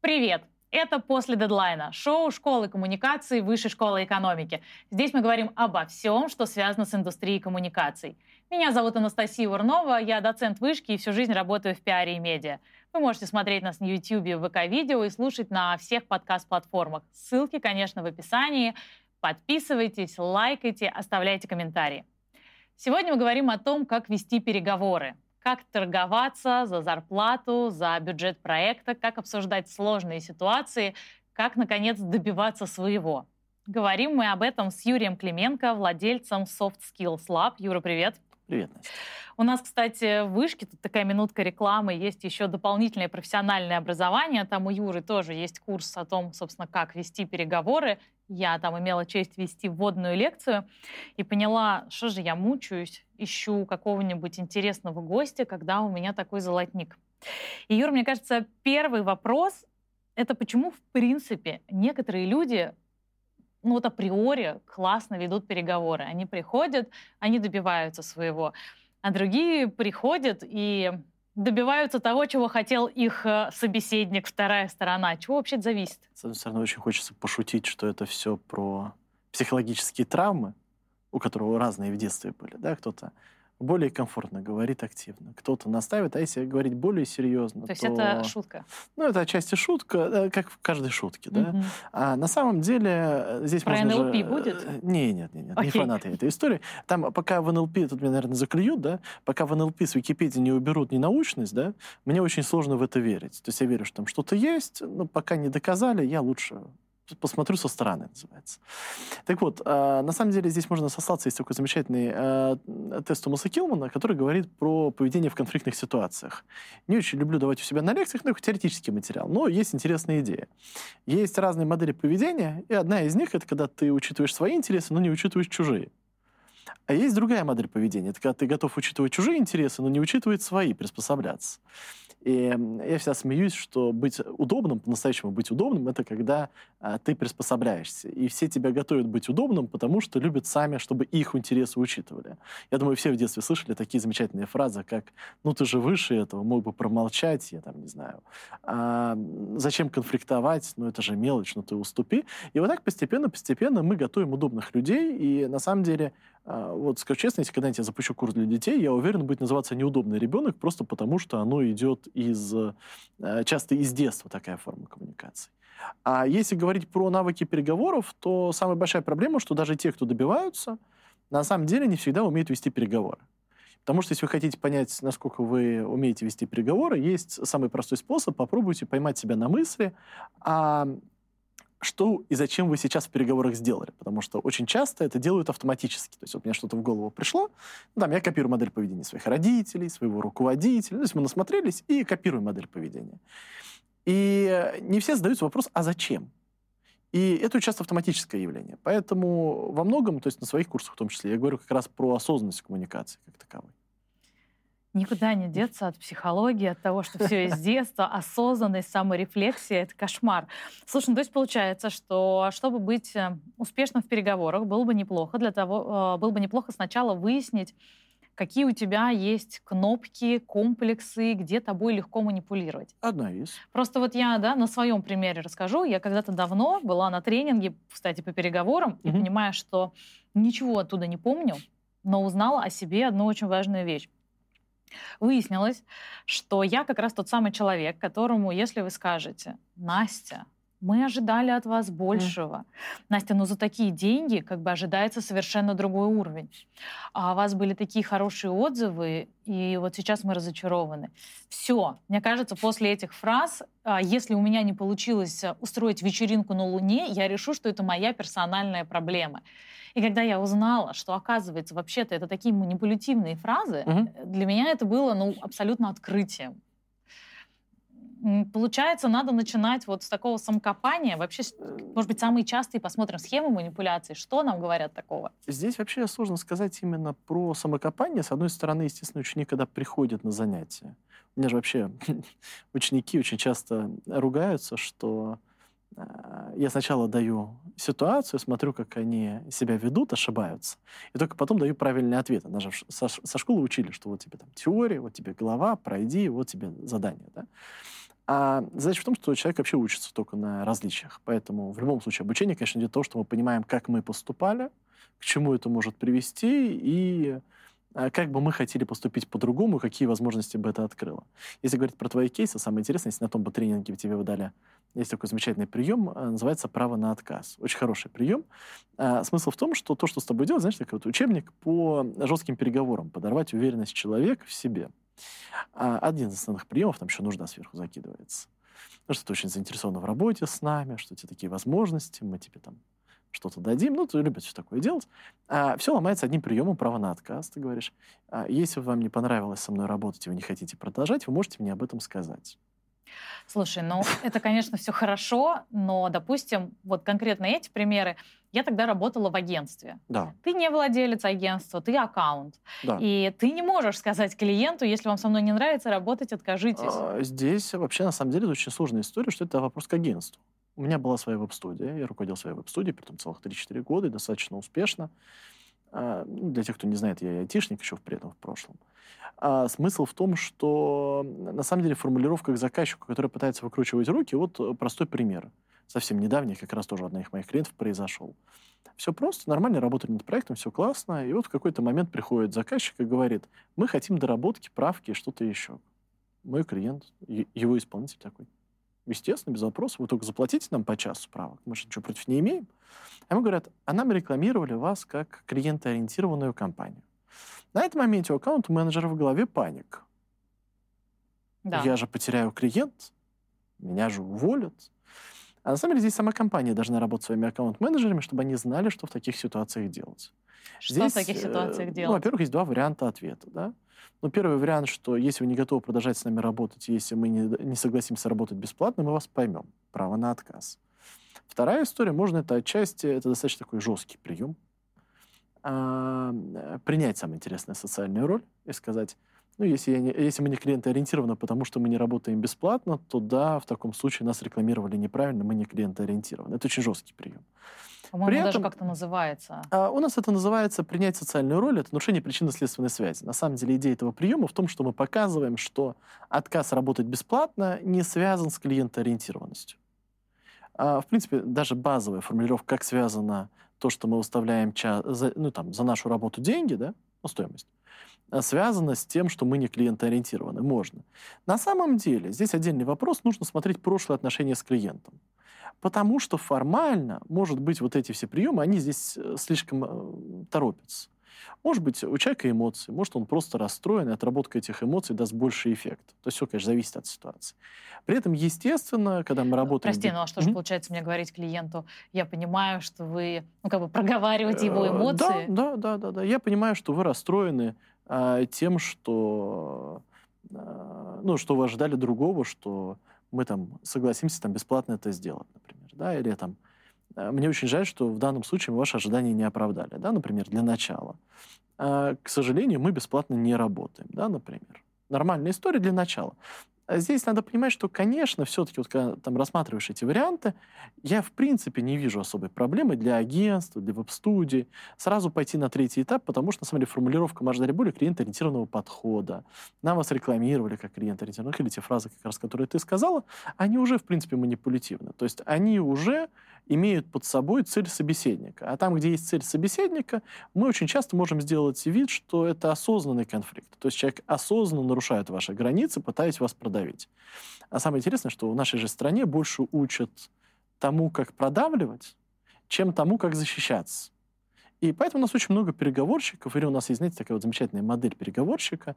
Привет! Это «После дедлайна» — шоу школы коммуникации Высшей школы экономики. Здесь мы говорим обо всем, что связано с индустрией коммуникаций. Меня зовут Анастасия Урнова, я доцент вышки и всю жизнь работаю в пиаре и медиа. Вы можете смотреть нас на YouTube, ВК-видео и слушать на всех подкаст-платформах. Ссылки, конечно, в описании. Подписывайтесь, лайкайте, оставляйте комментарии. Сегодня мы говорим о том, как вести переговоры, как торговаться за зарплату, за бюджет проекта, как обсуждать сложные ситуации, как, наконец, добиваться своего. Говорим мы об этом с Юрием Клименко, владельцем Soft Skills Lab. Юра, привет. Привет, Настя. У нас, кстати, в Вышке, тут такая минутка рекламы, есть еще дополнительное профессиональное образование. Там у Юры тоже есть курс о том, собственно, как вести переговоры. Я там имела честь вести вводную лекцию и поняла, что же я мучаюсь, ищу какого-нибудь интересного гостя, когда у меня такой золотник. И, Юра, мне кажется, первый вопрос — это почему, в принципе, некоторые люди ну вот априори классно ведут переговоры. Они приходят, они добиваются своего. А другие приходят и добиваются того, чего хотел их э, собеседник, вторая сторона. Чего вообще зависит? С одной стороны, очень хочется пошутить, что это все про психологические травмы, у которого разные в детстве были, да, кто-то более комфортно говорит активно. Кто-то наставит, а если говорить более серьезно, то... есть то... это шутка? Ну, это отчасти шутка, э, как в каждой шутке, да. А на самом деле э, здесь Про можно NLP же... будет? э, Не, нет, нет, нет, не Окей. фанаты этой истории. Там пока в НЛП, тут меня, наверное, заклюют, да, пока в НЛП с Википедии не уберут ненаучность, да, мне очень сложно в это верить. То есть я верю, что там что-то есть, но пока не доказали, я лучше посмотрю со стороны, называется. Так вот, э, на самом деле здесь можно сослаться, есть такой замечательный э, тест Томаса Килмана, который говорит про поведение в конфликтных ситуациях. Не очень люблю давать у себя на лекциях, но это теоретический материал, но есть интересная идея. Есть разные модели поведения, и одна из них — это когда ты учитываешь свои интересы, но не учитываешь чужие. А есть другая модель поведения. Это когда ты готов учитывать чужие интересы, но не учитывать свои, приспосабляться. И я всегда смеюсь, что быть удобным, по-настоящему быть удобным, это когда а, ты приспособляешься. И все тебя готовят быть удобным, потому что любят сами, чтобы их интересы учитывали. Я думаю, все в детстве слышали такие замечательные фразы, как «ну ты же выше этого, мог бы промолчать, я там не знаю». А, «Зачем конфликтовать? Ну это же мелочь, ну ты уступи». И вот так постепенно-постепенно мы готовим удобных людей, и на самом деле вот, скажу честно, если когда-нибудь я запущу курс для детей, я уверен, будет называться «Неудобный ребенок», просто потому что оно идет из, э, часто из детства, такая форма коммуникации. А если говорить про навыки переговоров, то самая большая проблема, что даже те, кто добиваются, на самом деле не всегда умеют вести переговоры. Потому что если вы хотите понять, насколько вы умеете вести переговоры, есть самый простой способ. Попробуйте поймать себя на мысли, а что и зачем вы сейчас в переговорах сделали. Потому что очень часто это делают автоматически. То есть вот мне что-то в голову пришло, ну, там я копирую модель поведения своих родителей, своего руководителя. То есть мы насмотрелись и копируем модель поведения. И не все задаются вопрос, а зачем? И это часто автоматическое явление. Поэтому во многом, то есть на своих курсах в том числе, я говорю как раз про осознанность коммуникации как таковой. Никуда не деться от психологии, от того, что все из детства, осознанность, саморефлексия — это кошмар. Слушай, ну, то есть получается, что чтобы быть э, успешным в переговорах, было бы неплохо для того, э, было бы неплохо сначала выяснить, какие у тебя есть кнопки, комплексы, где тобой легко манипулировать. Одна из. Просто вот я да, на своем примере расскажу. Я когда-то давно была на тренинге, кстати, по переговорам, и Мгм. понимая, что ничего оттуда не помню, но узнала о себе одну очень важную вещь. Выяснилось, что я как раз тот самый человек, которому, если вы скажете, Настя, мы ожидали от вас большего. Настя, ну за такие деньги как бы ожидается совершенно другой уровень. А у вас были такие хорошие отзывы, и вот сейчас мы разочарованы. Все. Мне кажется, после этих фраз, а, если у меня не получилось а, устроить вечеринку на Луне, я решу, что это моя персональная проблема. И когда я узнала, что, оказывается, вообще-то это такие манипулятивные фразы, Мгм. для меня это было ну, абсолютно открытием. Получается, надо начинать вот с такого самокопания. Вообще, может быть, самые частые посмотрим схемы манипуляций. Что нам говорят такого? Здесь вообще сложно сказать именно про самокопание. С одной стороны, естественно, ученик, когда приходит на занятия, у меня же вообще ученики очень часто ругаются, что я сначала даю ситуацию, смотрю, как они себя ведут, ошибаются, и только потом даю правильные ответы. Нас же со, со школы учили, что вот тебе там теория, вот тебе голова, пройди, вот тебе задание. Да? А задача в том, что человек вообще учится только на различиях. Поэтому в любом случае обучение, конечно, идет то, что мы понимаем, как мы поступали, к чему это может привести и а, как бы мы хотели поступить по-другому, какие возможности бы это открыло. Если говорить про твои кейсы, самое интересное, если на том бы тренинге тебе выдали, есть такой замечательный прием, а, называется «право на отказ». Очень хороший прием. А, смысл в том, что то, что с тобой делать, знаешь, такой вот учебник по жестким переговорам, подорвать уверенность человека в себе. Один из основных приемов, там еще нужда сверху закидывается. Ну, что ты очень заинтересован в работе с нами, что у тебя такие возможности, мы тебе там что-то дадим, ну, ты любишь такое делать. А, все ломается одним приемом права на отказ. Ты говоришь, а, если вам не понравилось со мной работать, и вы не хотите продолжать, вы можете мне об этом сказать. Слушай, ну это, конечно, все хорошо, но, допустим, вот конкретно эти примеры, я тогда работала в агентстве. Да. Ты не владелец агентства, ты аккаунт. Да. И ты не можешь сказать клиенту, если вам со мной не нравится работать, откажитесь. А, здесь вообще, на самом деле, это очень сложная история, что это вопрос к агентству. У меня была своя веб-студия, я руководил своей веб-студией, при этом целых 3-4 года, и достаточно успешно. А, ну, для тех, кто не знает, я и айтишник еще при этом в прошлом. А смысл в том, что на самом деле формулировка к заказчику, который пытается выкручивать руки, вот э, простой пример. Совсем недавний, как раз тоже одна из моих клиентов произошел. Все просто, нормально работали над проектом, все классно. И вот в какой-то момент приходит заказчик и говорит, мы хотим доработки, правки, что-то еще. Мой клиент, его исполнитель такой, естественно, без вопросов, вы только заплатите нам по часу справок, мы же ничего против не имеем. А ему говорят, а нам рекламировали вас как клиентоориентированную компанию. На этом моменте у аккаунт-менеджера в голове паник. Да. Я же потеряю клиент, меня же уволят. А на самом деле здесь сама компания должна работать своими аккаунт-менеджерами, чтобы они знали, что в таких ситуациях делать. Что здесь, в таких э, ситуациях делать? Ну, во-первых, есть два варианта ответа. Да? Ну, первый вариант, что если вы не готовы продолжать с нами работать, если мы не, не согласимся работать бесплатно, мы вас поймем. Право на отказ. Вторая история, можно это отчасти, это достаточно такой жесткий прием, а, принять самую интересную социальную роль и сказать, ну, если, я не, если мы не клиентоориентированы, потому что мы не работаем бесплатно, то да, в таком случае нас рекламировали неправильно, мы не клиентоориентированы. Это очень жесткий прием. По-моему, При даже как-то называется. А, у нас это называется принять социальную роль, это нарушение причинно-следственной связи. На самом деле идея этого приема в том, что мы показываем, что отказ работать бесплатно не связан с клиентоориентированностью. А, в принципе, даже базовая формулировка, как связано то, что мы выставляем ча- за, ну, там, за нашу работу деньги, да, ну, стоимость, связано с тем, что мы не клиентоориентированы. Можно. На самом деле, здесь отдельный вопрос, нужно смотреть прошлые отношения с клиентом. Потому что формально, может быть, вот эти все приемы, они здесь э, слишком э, торопятся. Может быть, у человека эмоции, может, он просто расстроен, и отработка этих эмоций даст больше эффект. То есть все, конечно, зависит от ситуации. При этом, естественно, когда мы работаем... Прости, ну а что же получается мне говорить клиенту? Я понимаю, что вы, ну, как бы проговариваете его э, эмоции. Да, да, да, да. да. Я понимаю, что вы расстроены а, тем, что, а, ну, что вы ожидали другого, что мы там согласимся там бесплатно это сделать, например, да, или там э, мне очень жаль, что в данном случае мы ваши ожидания не оправдали, да, например, для начала. А, к сожалению, мы бесплатно не работаем, да, например. Нормальная история для начала. А здесь надо понимать, что, конечно, все-таки, вот, когда там рассматриваешь эти варианты, я, в принципе, не вижу особой проблемы для агентства, для веб-студии сразу пойти на третий этап, потому что, на самом деле, формулировка мы ожидали более клиент-ориентированного подхода. Нам вас рекламировали как клиент-ориентированный, или те фразы, как раз, которые ты сказала, они уже, в принципе, манипулятивны. То есть они уже имеют под собой цель собеседника. А там, где есть цель собеседника, мы очень часто можем сделать вид, что это осознанный конфликт. То есть человек осознанно нарушает ваши границы, пытаясь вас продавить. А самое интересное, что в нашей же стране больше учат тому, как продавливать, чем тому, как защищаться. И поэтому у нас очень много переговорщиков, или у нас есть, знаете, такая вот замечательная модель переговорщика,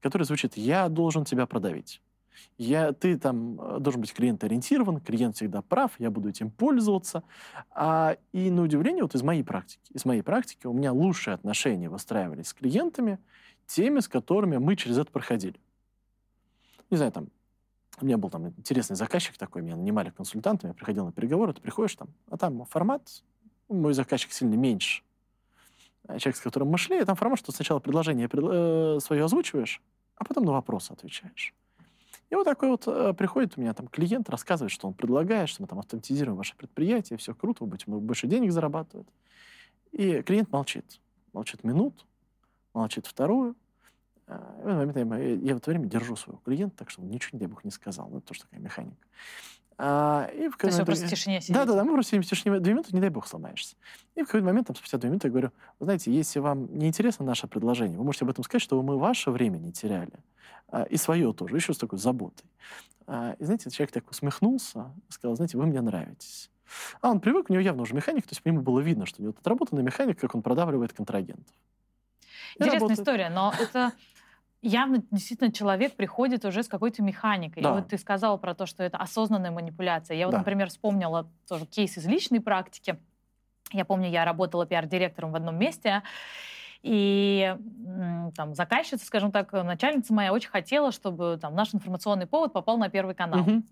которая звучит «я должен тебя продавить». Я, ты там э, должен быть клиент-ориентирован, клиент всегда прав, я буду этим пользоваться. А, и на удивление, вот из моей практики, из моей практики у меня лучшие отношения выстраивались с клиентами, теми, с которыми мы через это проходили. Не знаю, там, у меня был там интересный заказчик такой, меня нанимали консультантом, я приходил на переговоры, ты приходишь там, а там формат, ну, мой заказчик сильно меньше. А человек, с которым мы шли, там формат, что сначала предложение э, свое озвучиваешь, а потом на вопросы отвечаешь. И вот такой вот э, приходит у меня там клиент, рассказывает, что он предлагает, что мы там автоматизируем ваше предприятие, все круто, вы будете больше денег зарабатывать. И клиент молчит. Молчит минут, молчит вторую. А, в этот момент я, я в это время держу своего клиента, так что он ничего, не дай бог, не сказал. Ну, это тоже такая механика. А, и в То есть вы просто в тишине сидите? Да, да, да, мы просто сидим в тишине две минуты, не дай бог сломаешься. И в какой-то момент, там, спустя две минуты, я говорю, вы знаете, если вам не интересно наше предложение, вы можете об этом сказать, чтобы мы ваше время не теряли. А, и свое тоже, еще с такой заботой. А, и знаете, человек так усмехнулся, сказал, знаете, вы мне нравитесь. А он привык, у него явно уже механик, то есть по нему было видно, что у него отработанный механик, как он продавливает контрагентов. Интересная работает... история, но это явно действительно человек приходит уже с какой-то механикой. Да. И вот ты сказала про то, что это осознанная манипуляция. Я вот, да. например, вспомнила тоже кейс из личной практики. Я помню, я работала пиар-директором в одном месте, и там заказчица, скажем так, начальница моя очень хотела, чтобы там наш информационный повод попал на Первый канал. Угу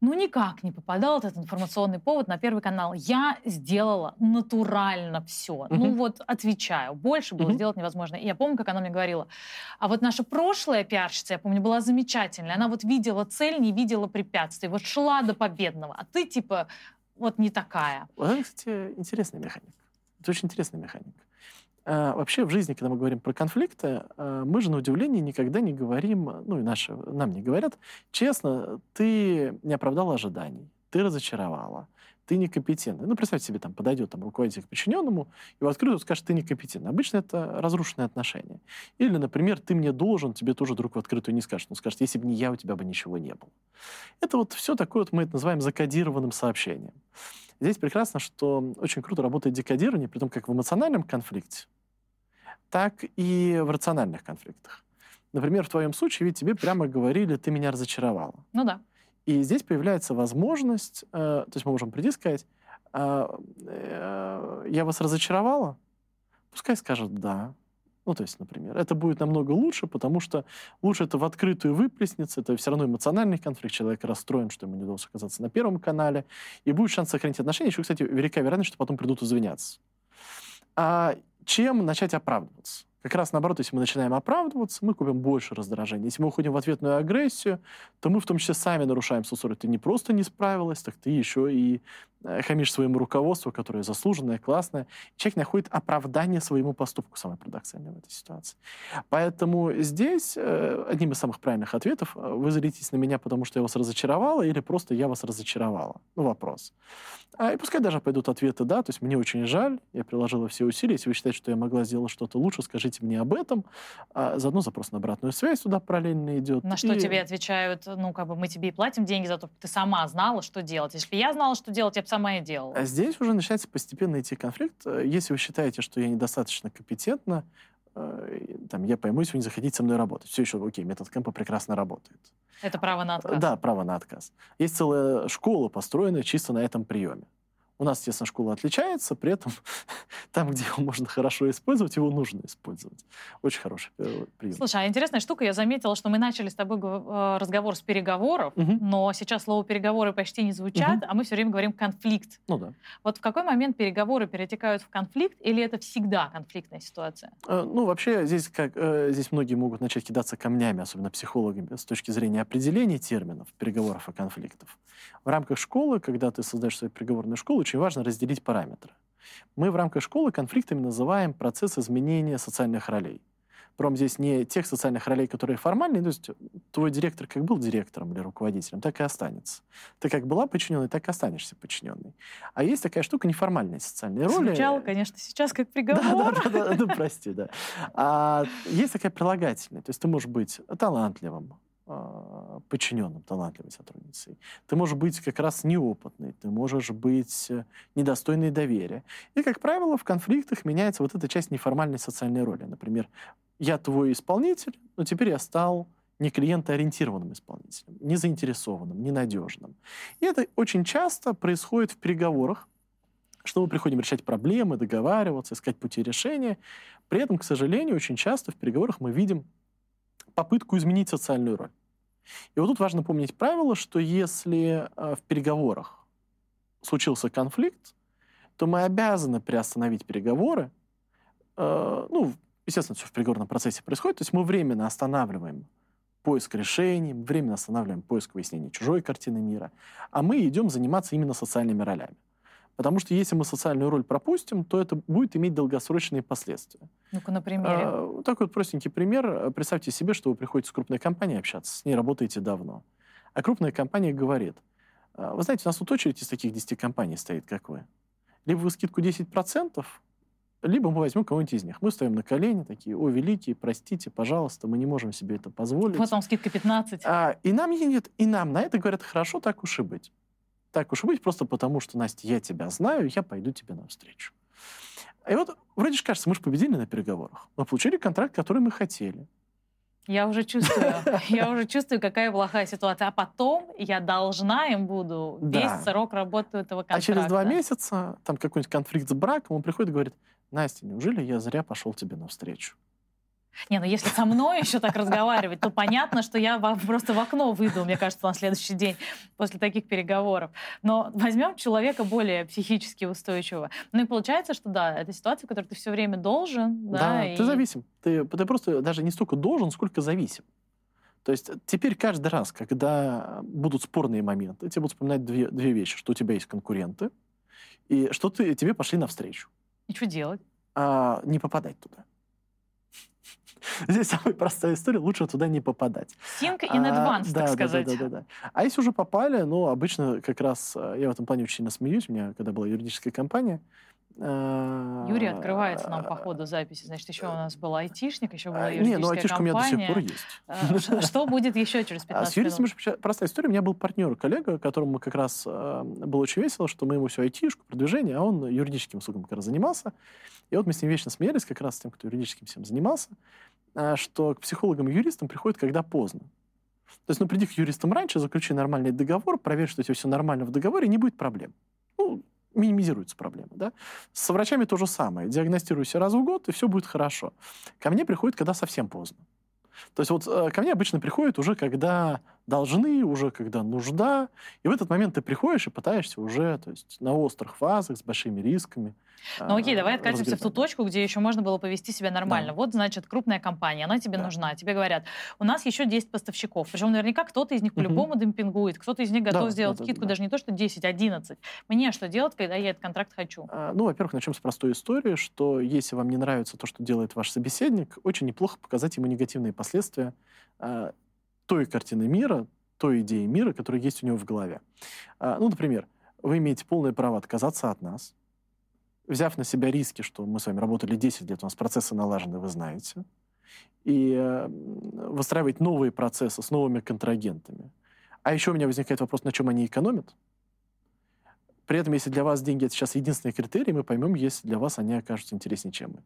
ну никак не попадал этот информационный повод на Первый канал. Я сделала натурально все. Uh-huh. Ну вот отвечаю. Больше было uh-huh. сделать невозможно. И я помню, как она мне говорила. А вот наша прошлая пиарщица, я помню, была замечательная. Она вот видела цель, не видела препятствий. Вот шла до победного. А ты типа вот не такая. Это, кстати, интересная механика. Это очень интересная механика. А, вообще в жизни, когда мы говорим про конфликты, а, мы же на удивление никогда не говорим, ну и наши, нам не говорят, честно, ты не оправдал ожиданий, ты разочаровала, ты некомпетентный. Ну, представьте себе, там подойдет там, руководитель к подчиненному и в открытую скажет, ты некомпетентный. Обычно это разрушенные отношения. Или, например, ты мне должен, тебе тоже друг в открытую не скажет. Он скажет, если бы не я, у тебя бы ничего не было. Это вот все такое, вот мы это называем закодированным сообщением. Здесь прекрасно, что очень круто работает декодирование, при том как в эмоциональном конфликте, так и в рациональных конфликтах. Например, в твоем случае ведь тебе прямо говорили, ты меня разочаровала. Ну да. И здесь появляется возможность, э, то есть мы можем прийти и сказать, э, э, я вас разочаровала? Пускай скажет «да». Ну, то есть, например, это будет намного лучше, потому что лучше это в открытую выплеснется, это все равно эмоциональный конфликт, человек расстроен, что ему не удалось оказаться на Первом канале, и будет шанс сохранить отношения, еще, кстати, велика вероятность, что потом придут извиняться. А чем начать оправдываться? Как раз наоборот, если мы начинаем оправдываться, мы купим больше раздражения. Если мы уходим в ответную агрессию, то мы в том числе сами нарушаем свою Ты не просто не справилась, так ты еще и Э, хамишь своему руководству, которое заслуженное, классное. Человек находит оправдание своему поступку, самое парадоксальное в этой ситуации. Поэтому здесь э, одним из самых правильных ответов э, вы злитесь на меня, потому что я вас разочаровала, или просто я вас разочаровала. Ну, вопрос. А, и пускай даже пойдут ответы «да», то есть мне очень жаль, я приложила все усилия, если вы считаете, что я могла сделать что-то лучше, скажите мне об этом. А, заодно запрос на обратную связь туда параллельно идет. На что и... тебе отвечают, ну, как бы мы тебе и платим деньги за то, что ты сама знала, что делать. Если я знала, что делать, я бы сама и делала. А здесь уже начинается постепенно идти конфликт. Э, если вы считаете, что я недостаточно компетентна, э, там, я пойму, если вы не захотите со мной работать. Все еще, окей, метод Кэмпа прекрасно работает. Это право на отказ? Да, право на отказ. Есть целая школа, построенная чисто на этом приеме. У нас, естественно, школа отличается, при этом там, где его можно хорошо использовать, его нужно использовать. Очень хороший э, прием. Слушай, а интересная штука, я заметила, что мы начали с тобой э, разговор с переговоров, угу. но сейчас слово переговоры почти не звучат, угу. а мы все время говорим конфликт. Ну да. Вот в какой момент переговоры перетекают в конфликт, или это всегда конфликтная ситуация? Э, ну, вообще, здесь, как, здесь многие могут начать кидаться камнями, особенно психологами, с точки зрения определения терминов переговоров и конфликтов. В рамках школы, когда ты создаешь свою переговорную школу, очень важно разделить параметры. Мы в рамках школы конфликтами называем процесс изменения социальных ролей. Пром здесь не тех социальных ролей, которые формальные, то есть твой директор как был директором или руководителем, так и останется. Ты как была подчиненной, так и останешься подчиненной. А есть такая штука неформальные социальные роли. Звучало, конечно, сейчас как приговор. Да, да, да, да, ну прости, да. А есть такая прилагательная, то есть ты можешь быть талантливым, подчиненным, талантливой сотрудницей. Ты можешь быть как раз неопытной, ты можешь быть э, недостойной доверия. И, как правило, в конфликтах меняется вот эта часть неформальной социальной роли. Например, я твой исполнитель, но теперь я стал не клиентоориентированным исполнителем, не заинтересованным, ненадежным. И это очень часто происходит в переговорах, что мы приходим решать проблемы, договариваться, искать пути решения. При этом, к сожалению, очень часто в переговорах мы видим попытку изменить социальную роль. И вот тут важно помнить правило, что если э, в переговорах случился конфликт, то мы обязаны приостановить переговоры. Э, ну, естественно, все в переговорном процессе происходит. То есть мы временно останавливаем поиск решений, временно останавливаем поиск выяснения чужой картины мира, а мы идем заниматься именно социальными ролями. Потому что если мы социальную роль пропустим, то это будет иметь долгосрочные последствия. Ну-ка, на примере. А, такой вот простенький пример. Представьте себе, что вы приходите с крупной компанией общаться, с ней работаете давно. А крупная компания говорит, «А, вы знаете, у нас тут очередь из таких 10 компаний стоит, как вы. Либо вы скидку 10%, либо мы возьмем кого-нибудь из них. Мы стоим на колени, такие, о, великие, простите, пожалуйста, мы не можем себе это позволить. Вот вам скидка 15. А, и нам нет, и нам на это говорят, хорошо, так уж и быть. Так уж и быть, просто потому что, Настя, я тебя знаю, я пойду тебе навстречу. И вот вроде же кажется, мы же победили на переговорах. Мы получили контракт, который мы хотели. Я уже чувствую, я уже чувствую, какая плохая ситуация. А потом я должна им буду весь да. срок работы этого контракта. А через два месяца там какой-нибудь конфликт с браком, он приходит и говорит, Настя, неужели я зря пошел тебе навстречу? Не, ну если со мной еще так разговаривать, то понятно, что я просто в окно выйду, мне кажется, на следующий день после таких переговоров. Но возьмем человека более психически устойчивого. Ну и получается, что да, это ситуация, в которой ты все время должен. Да, да и... ты зависим. Ты, ты просто даже не столько должен, сколько зависим. То есть теперь каждый раз, когда будут спорные моменты, тебе будут вспоминать две, две вещи, что у тебя есть конкуренты, и что ты, тебе пошли навстречу. И что делать? А, не попадать туда. Здесь самая простая история, лучше туда не попадать. Think in advance, а, так да, сказать. Да, да, да, да. А если уже попали, ну, обычно как раз, э, я в этом плане очень сильно смеюсь, у меня когда была юридическая компания, э, Юрий открывается нам по ходу записи. Значит, еще у нас был айтишник, еще была юридическая Не, ну айтишка компания. у меня до сих пор есть. Э, что будет еще через 15 а С юристом простая история. У меня был партнер, коллега, которому как раз было очень весело, что мы ему все айтишку, продвижение, а он юридическим услугам как раз занимался. И вот мы с ним вечно смеялись как раз с тем, кто юридическим всем занимался. А, что к психологам и юристам приходит, когда поздно. То есть, ну, приди к юристам раньше, заключи нормальный договор, проверь, что у тебя все нормально в договоре, не будет проблем. Ну, минимизируются проблемы, да. С врачами то же самое. Диагностируйся раз в год, и все будет хорошо. Ко мне приходит, когда совсем поздно. То есть вот э, ко мне обычно приходят уже, когда должны, уже когда нужда. И в этот момент ты приходишь и пытаешься уже то есть, на острых фазах, с большими рисками. Ну окей, давай откатимся в ту точку, где еще можно было повести себя нормально. Да. Вот, значит, крупная компания, она тебе да. нужна. Тебе говорят, у нас еще 10 поставщиков. Причем наверняка кто-то из них по-любому угу. демпингует, кто-то из них готов да, сделать да, скидку, да, даже не то, что 10, 11. Мне что делать, когда я этот контракт хочу? А, ну, во-первых, начнем с простой истории, что если вам не нравится то, что делает ваш собеседник, очень неплохо показать ему негативные последствия а, той картины мира, той идеи мира, которая есть у него в голове. А, ну, например, вы имеете полное право отказаться от нас, взяв на себя риски, что мы с вами работали 10 лет, у нас процессы налажены, вы знаете, и э, выстраивать новые процессы с новыми контрагентами. А еще у меня возникает вопрос, на чем они экономят. При этом, если для вас деньги это сейчас единственный критерий, мы поймем, если для вас они окажутся интереснее, чем мы.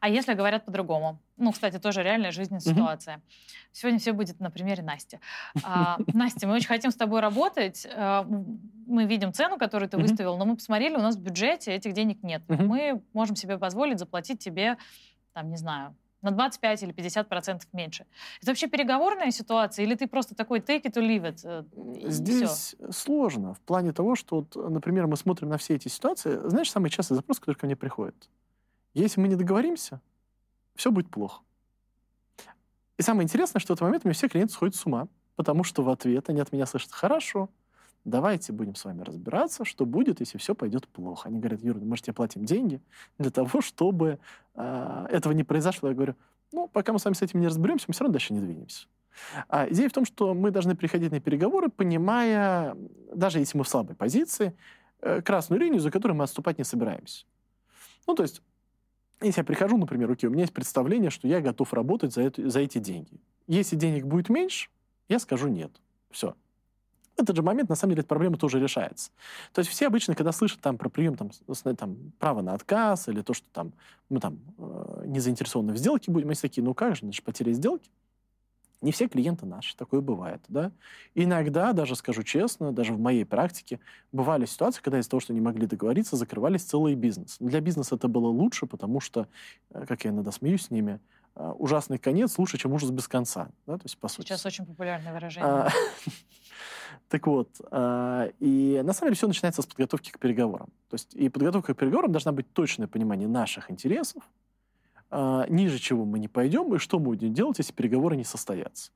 А если говорят по-другому? Ну, кстати, тоже реальная жизненная ситуация. Сегодня все будет на примере Насти. А, Настя, мы очень хотим с тобой работать. А, мы видим цену, которую ты выставил, но мы посмотрели, у нас в бюджете этих денег нет. Мы можем себе позволить заплатить тебе, там, не знаю, на 25 или 50 процентов меньше. Это вообще переговорная ситуация, или ты просто такой take it or leave it? Э, Здесь все? сложно в плане того, что, вот, например, мы смотрим на все эти ситуации. Знаешь, самый частый запрос, который ко мне приходит? Если мы не договоримся, все будет плохо. И самое интересное, что в этот момент мне все клиенты сходят с ума, потому что в ответ они от меня слышат «хорошо, давайте будем с вами разбираться, что будет, если все пойдет плохо». Они говорят, Юра, может, я платим деньги для того, чтобы э, этого не произошло. Я говорю, ну, пока мы с вами с этим не разберемся, мы все равно дальше не двинемся. А идея в том, что мы должны приходить на переговоры, понимая, даже если мы в слабой позиции, э, красную линию, за которой мы отступать не собираемся. Ну, то есть если я прихожу, например, окей, у меня есть представление, что я готов работать за, это, за эти деньги. Если денег будет меньше, я скажу нет. Все. В этот же момент, на самом деле, эта проблема тоже решается. То есть все обычно, когда слышат там, про прием там, там, право на отказ или то, что там, мы там э, не заинтересованы в сделке будем, они такие, ну как же, это потеря сделки. Не все клиенты наши, такое бывает, да. Иногда, даже скажу честно, даже в моей практике, бывали ситуации, когда из-за того, что не могли договориться, закрывались целые бизнесы. Для бизнеса это было лучше, потому что, э, как я иногда смеюсь с ними, э, ужасный конец лучше, чем ужас без конца, да, то есть по сути. Сейчас очень популярное выражение. А, так вот, а, и на самом деле все начинается с подготовки к переговорам. То есть и подготовка к переговорам должна быть точное понимание наших интересов, а, ниже чего мы не пойдем, и что мы будем делать, если переговоры не состоятся.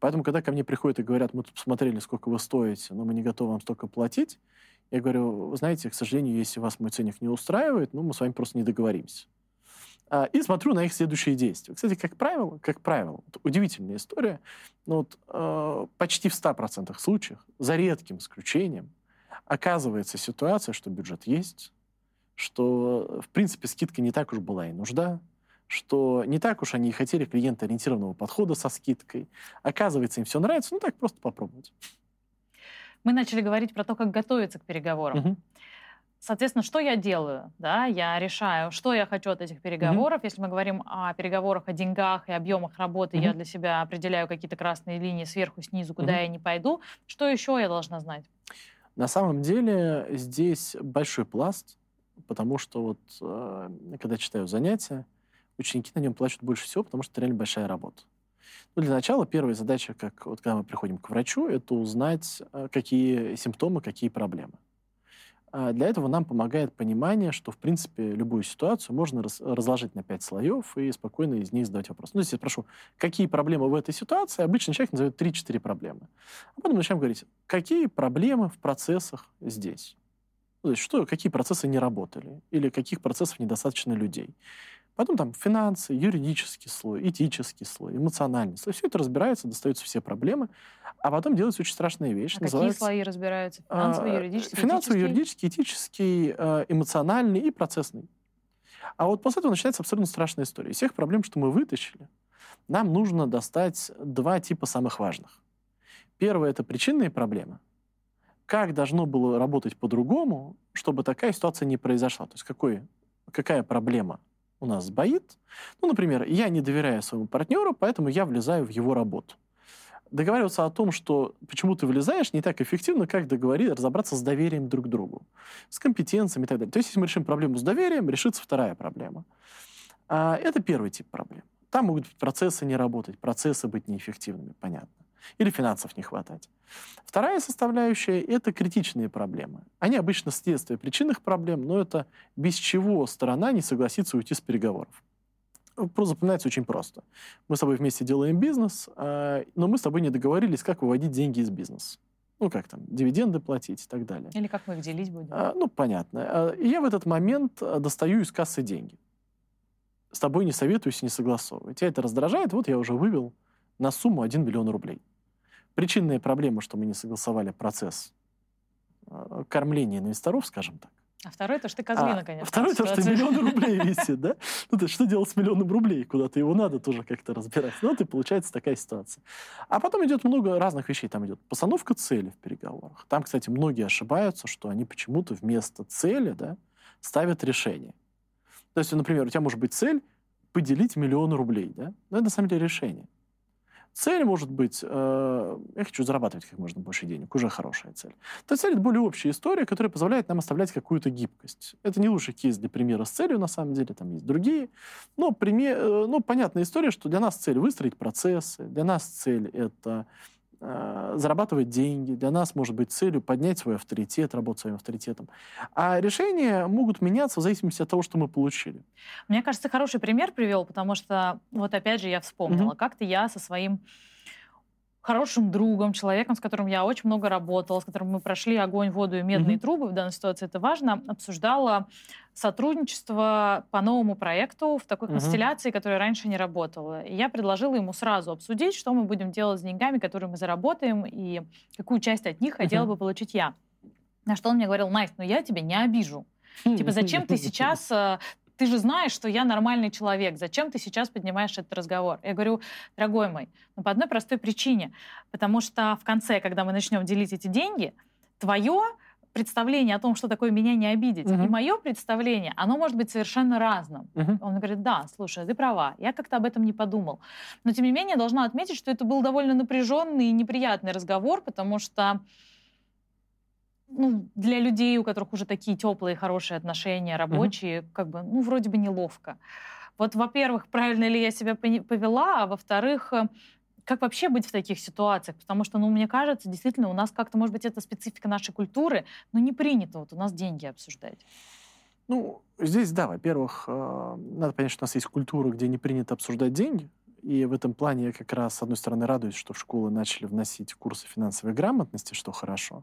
Поэтому, когда ко мне приходят и говорят, мы тут посмотрели, сколько вы стоите, но мы не готовы вам столько платить, я говорю, вы знаете, к сожалению, если вас мой ценник не устраивает, ну, мы с вами просто не договоримся. А, и смотрю на их следующие действия. Кстати, как правило, как правило, вот удивительная история, но вот, э, почти в 100% случаях, за редким исключением, оказывается ситуация, что бюджет есть, что, в принципе, скидка не так уж была и нужда, что не так уж они и хотели клиентоориентированного подхода со скидкой. Оказывается, им все нравится, ну так просто попробовать. Мы начали говорить про то, как готовиться к переговорам. Угу. Соответственно, что я делаю? Да, я решаю, что я хочу от этих переговоров. Mm-hmm. Если мы говорим о переговорах, о деньгах и объемах работы, mm-hmm. я для себя определяю какие-то красные линии сверху, снизу, куда mm-hmm. я не пойду. Что еще я должна знать? На самом деле здесь большой пласт, потому что вот э, когда читаю занятия, ученики на нем плачут больше всего, потому что это реально большая работа. Ну, для начала первая задача, как вот когда мы приходим к врачу, это узнать, э, какие симптомы, какие проблемы. А для этого нам помогает понимание, что, в принципе, любую ситуацию можно раз, разложить на пять слоев и спокойно из них задать вопрос. Ну, если я спрошу, какие проблемы в этой ситуации, обычно человек назовет 3-4 проблемы. А потом начнем говорить, какие проблемы в процессах здесь. Ну, то есть, что, какие процессы не работали, или каких процессов недостаточно людей. Потом там финансы, юридический слой, этический слой, эмоциональный слой. Все это разбирается, достаются все проблемы. А потом делается очень страшная вещь. А какие слои разбираются? Финансовый, юридический, Финансовый, юридический, этический, э, эмоциональный и процессный. А вот после этого начинается абсолютно страшная история. Из всех проблем, что мы вытащили, нам нужно достать два типа самых важных. Первое – это причинные проблемы. Как должно было работать по-другому, чтобы такая ситуация не произошла? То есть какой, какая проблема у нас сбоит? Ну, например, я не доверяю своему партнеру, поэтому я влезаю в его работу договариваться о том, что почему ты вылезаешь, не так эффективно, как договориться, разобраться с доверием друг к другу, с компетенциями и так далее. То есть, если мы решим проблему с доверием, решится вторая проблема. А, это первый тип проблем. Там могут процессы не работать, процессы быть неэффективными, понятно. Или финансов не хватать. Вторая составляющая – это критичные проблемы. Они обычно следствие причинных проблем, но это без чего сторона не согласится уйти с переговоров. Запоминается очень просто. Мы с тобой вместе делаем бизнес, а, но мы с тобой не договорились, как выводить деньги из бизнеса. Ну, как там, дивиденды платить и так далее. Или как мы их делить будем. А, ну, понятно. А, и я в этот момент достаю из кассы деньги. С тобой не советуюсь и не согласовываю. Тебя это раздражает, вот я уже вывел на сумму 1 миллион рублей. Причинная проблема, что мы не согласовали процесс кормления инвесторов, скажем так. А второй то, что ты козлина, а, конечно. Второй то, что миллион рублей висит, да? Ну, то что делать с миллионом рублей? Куда-то его надо тоже как-то разбирать. Ну, вот и получается такая ситуация. А потом идет много разных вещей. Там идет постановка цели в переговорах. Там, кстати, многие ошибаются, что они почему-то вместо цели, да, ставят решение. То есть, например, у тебя может быть цель поделить миллион рублей, да? Но это на самом деле решение. Цель может быть, э, я хочу зарабатывать как можно больше денег, уже хорошая цель. То цель — это более общая история, которая позволяет нам оставлять какую-то гибкость. Это не лучший кейс для примера с целью, на самом деле, там есть другие. Но, пример, э, ну, понятная история, что для нас цель — выстроить процессы, для нас цель — это зарабатывать деньги. Для нас может быть целью поднять свой авторитет, работать своим авторитетом. А решения могут меняться в зависимости от того, что мы получили. Мне кажется, хороший пример привел, потому что, вот опять же, я вспомнила, угу. как-то я со своим хорошим другом, человеком, с которым я очень много работала, с которым мы прошли огонь, воду и медные mm-hmm. трубы, в данной ситуации это важно, обсуждала сотрудничество по новому проекту в такой mm-hmm. констелляции, которая раньше не работала. И я предложила ему сразу обсудить, что мы будем делать с деньгами, которые мы заработаем, и какую часть от них mm-hmm. хотела бы получить я. На что он мне говорил, Настя, ну я тебя не обижу. Типа, зачем ты сейчас э, ты же знаешь, что я нормальный человек, зачем ты сейчас поднимаешь этот разговор? Я говорю, дорогой мой, ну по одной простой причине, потому что в конце, когда мы начнем делить эти деньги, твое представление о том, что такое меня не обидеть, uh-huh. и мое представление, оно может быть совершенно разным. Uh-huh. Он говорит, да, слушай, ты права, я как-то об этом не подумал. Но тем не менее, должна отметить, что это был довольно напряженный и неприятный разговор, потому что ну, для людей, у которых уже такие теплые, хорошие отношения, рабочие, mm-hmm. как бы, ну, вроде бы неловко. Вот, во-первых, правильно ли я себя повела, а во-вторых, э, как вообще быть в таких ситуациях? Потому что, ну, мне кажется, действительно, у нас как-то, может быть, это специфика нашей культуры, но не принято вот у нас деньги обсуждать. Ну, здесь, да, во-первых, э, надо понять, что у нас есть культура, где не принято обсуждать деньги, И в этом плане я как раз, с одной стороны, радуюсь, что в школы начали вносить курсы финансовой грамотности, что хорошо.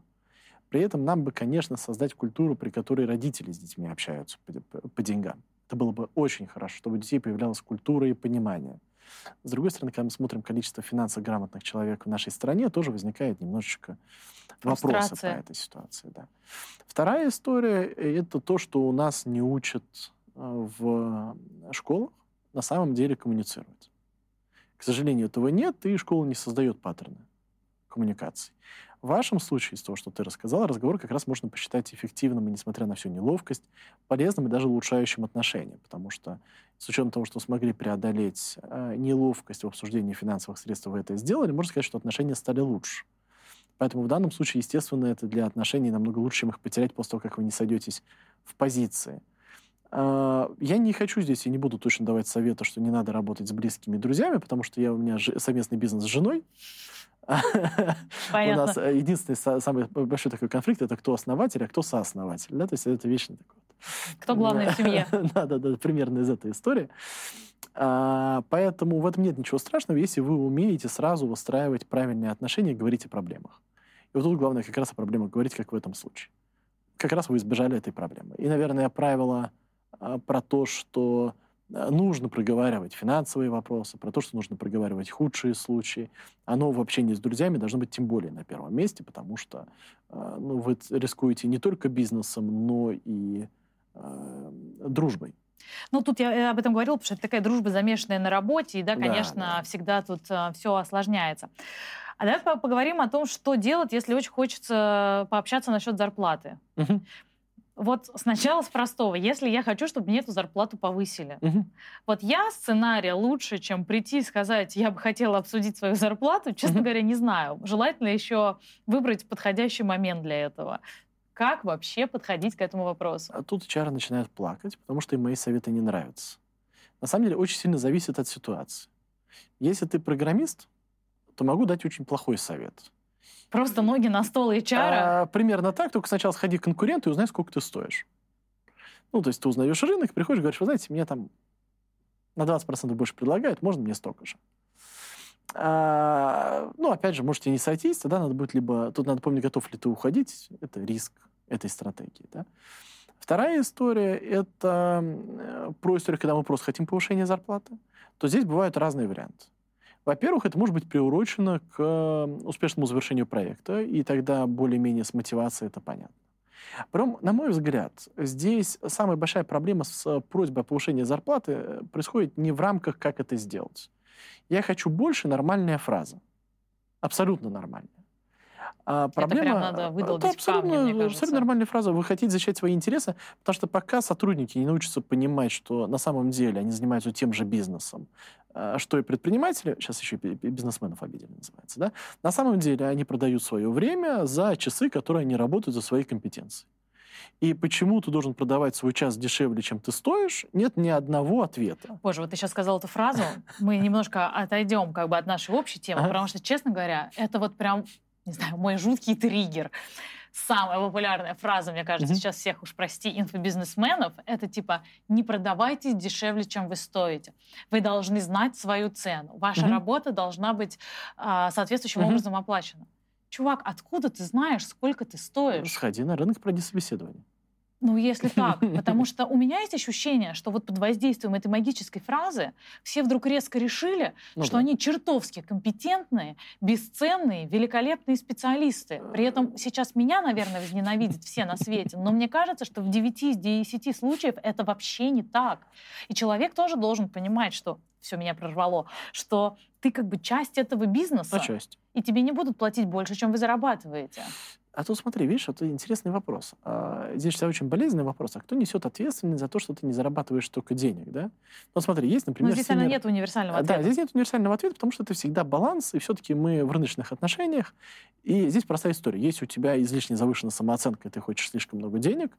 При этом нам бы, конечно, создать культуру, при которой родители с детьми общаются по, по, деньгам. Это было бы очень хорошо, чтобы у детей появлялась культура и понимание. С другой стороны, когда мы смотрим количество финансово грамотных человек в нашей стране, тоже возникает немножечко вопросы по этой ситуации. Да. Вторая история — это то, что у нас не учат э, в школах на самом деле коммуницировать. К сожалению, этого нет, и школа не создает паттерны коммуникаций. В вашем случае, из того, что ты рассказал, разговор как раз можно посчитать эффективным, и, несмотря на всю неловкость, полезным и даже улучшающим отношения, потому что с учетом того, что смогли преодолеть э, неловкость в обсуждении финансовых средств, вы это сделали, можно сказать, что отношения стали лучше. Поэтому в данном случае, естественно, это для отношений намного лучше, чем их потерять после того, как вы не сойдетесь в позиции. Э, я не хочу здесь и не буду точно давать совета, что не надо работать с близкими друзьями, потому что я, у меня совместный бизнес с женой, у нас э, единственный самый большой такой конфликт это кто основатель, а кто сооснователь. Да? То есть это вечный такой. Кто главный в семье? Да, да, да, примерно из этой истории. А, поэтому в этом нет ничего страшного, если вы умеете сразу выстраивать правильные отношения и говорить о проблемах. И вот тут главное как раз о проблемах говорить, как в этом случае. Как раз вы избежали этой проблемы. И, наверное, правило а, про то, что нужно проговаривать финансовые вопросы, про то, что нужно проговаривать худшие случаи. Оно в общении с друзьями должно быть тем более на первом месте, потому что э, ну, вы рискуете не только бизнесом, но и э, дружбой. Ну, тут я об этом говорила, потому что это такая дружба, замешанная на работе, и, да, конечно, да, да. всегда тут э, все осложняется. А давай поговорим о том, что делать, если очень хочется пообщаться насчет зарплаты. Угу. Вот сначала с простого. Если я хочу, чтобы мне эту зарплату повысили. Угу. Вот я сценария лучше, чем прийти и сказать, я бы хотела обсудить свою зарплату, честно угу. говоря, не знаю. Желательно еще выбрать подходящий момент для этого. Как вообще подходить к этому вопросу? А тут HR начинают плакать, потому что им мои советы не нравятся. На самом деле очень сильно зависит от ситуации. Если ты программист, то могу дать очень плохой совет. Просто ноги на стол HR? А, примерно так, только сначала сходи к конкуренту и узнай, сколько ты стоишь. Ну, то есть ты узнаешь рынок, приходишь и говоришь, вы знаете, мне там на 20% больше предлагают, можно мне столько же. А, ну, опять же, можете не сойтись, тогда надо будет либо... Тут надо помнить, готов ли ты уходить. Это риск этой стратегии, да. Вторая история – это э, про историю, когда мы просто хотим повышения зарплаты. То здесь бывают разные варианты. Во-первых, это может быть приурочено к успешному завершению проекта, и тогда более-менее с мотивацией это понятно. Потом, на мой взгляд, здесь самая большая проблема с просьбой о повышении зарплаты э, происходит не в рамках, как это сделать. Я хочу больше нормальная фраза. Абсолютно нормальная. А проблема... Это прям надо выдолбить это абсолютно, камни, мне абсолютно нормальная фраза. Вы хотите защищать свои интересы, потому что пока сотрудники не научатся понимать, что на самом деле они занимаются тем же бизнесом, что и предприниматели, сейчас еще и бизнесменов обидели называется, да, на самом деле они продают свое время за часы, которые они работают за свои компетенции. И почему ты должен продавать свой час дешевле, чем ты стоишь, нет ни одного ответа. Боже, вот ты сейчас сказал эту фразу, мы немножко отойдем как бы от нашей общей темы, потому что, честно говоря, это вот прям, не знаю, мой жуткий триггер самая популярная фраза, мне кажется, mm-hmm. сейчас всех уж прости, инфобизнесменов, это типа «не продавайтесь дешевле, чем вы стоите». Вы должны знать свою цену. Ваша mm-hmm. работа должна быть а, соответствующим mm-hmm. образом оплачена. Чувак, откуда ты знаешь, сколько ты стоишь? Сходи на рынок, пройди собеседование. Ну, если так. Потому что у меня есть ощущение, что вот под воздействием этой магической фразы все вдруг резко решили, ну, что да. они чертовски компетентные, бесценные, великолепные специалисты. При этом сейчас меня, наверное, возненавидят все на свете, но мне кажется, что в 9 из 10 случаев это вообще не так. И человек тоже должен понимать, что все меня прорвало, что ты как бы часть этого бизнеса. А часть. И тебе не будут платить больше, чем вы зарабатываете. А тут смотри, видишь, это интересный вопрос. А, здесь всегда очень болезненный вопрос. А кто несет ответственность за то, что ты не зарабатываешь столько денег, да? Ну, смотри, есть, например... Но здесь, синер... нет универсального ответа. Да, здесь нет универсального ответа, потому что это всегда баланс, и все-таки мы в рыночных отношениях. И здесь простая история. Если у тебя излишне завышена самооценка, и ты хочешь слишком много денег,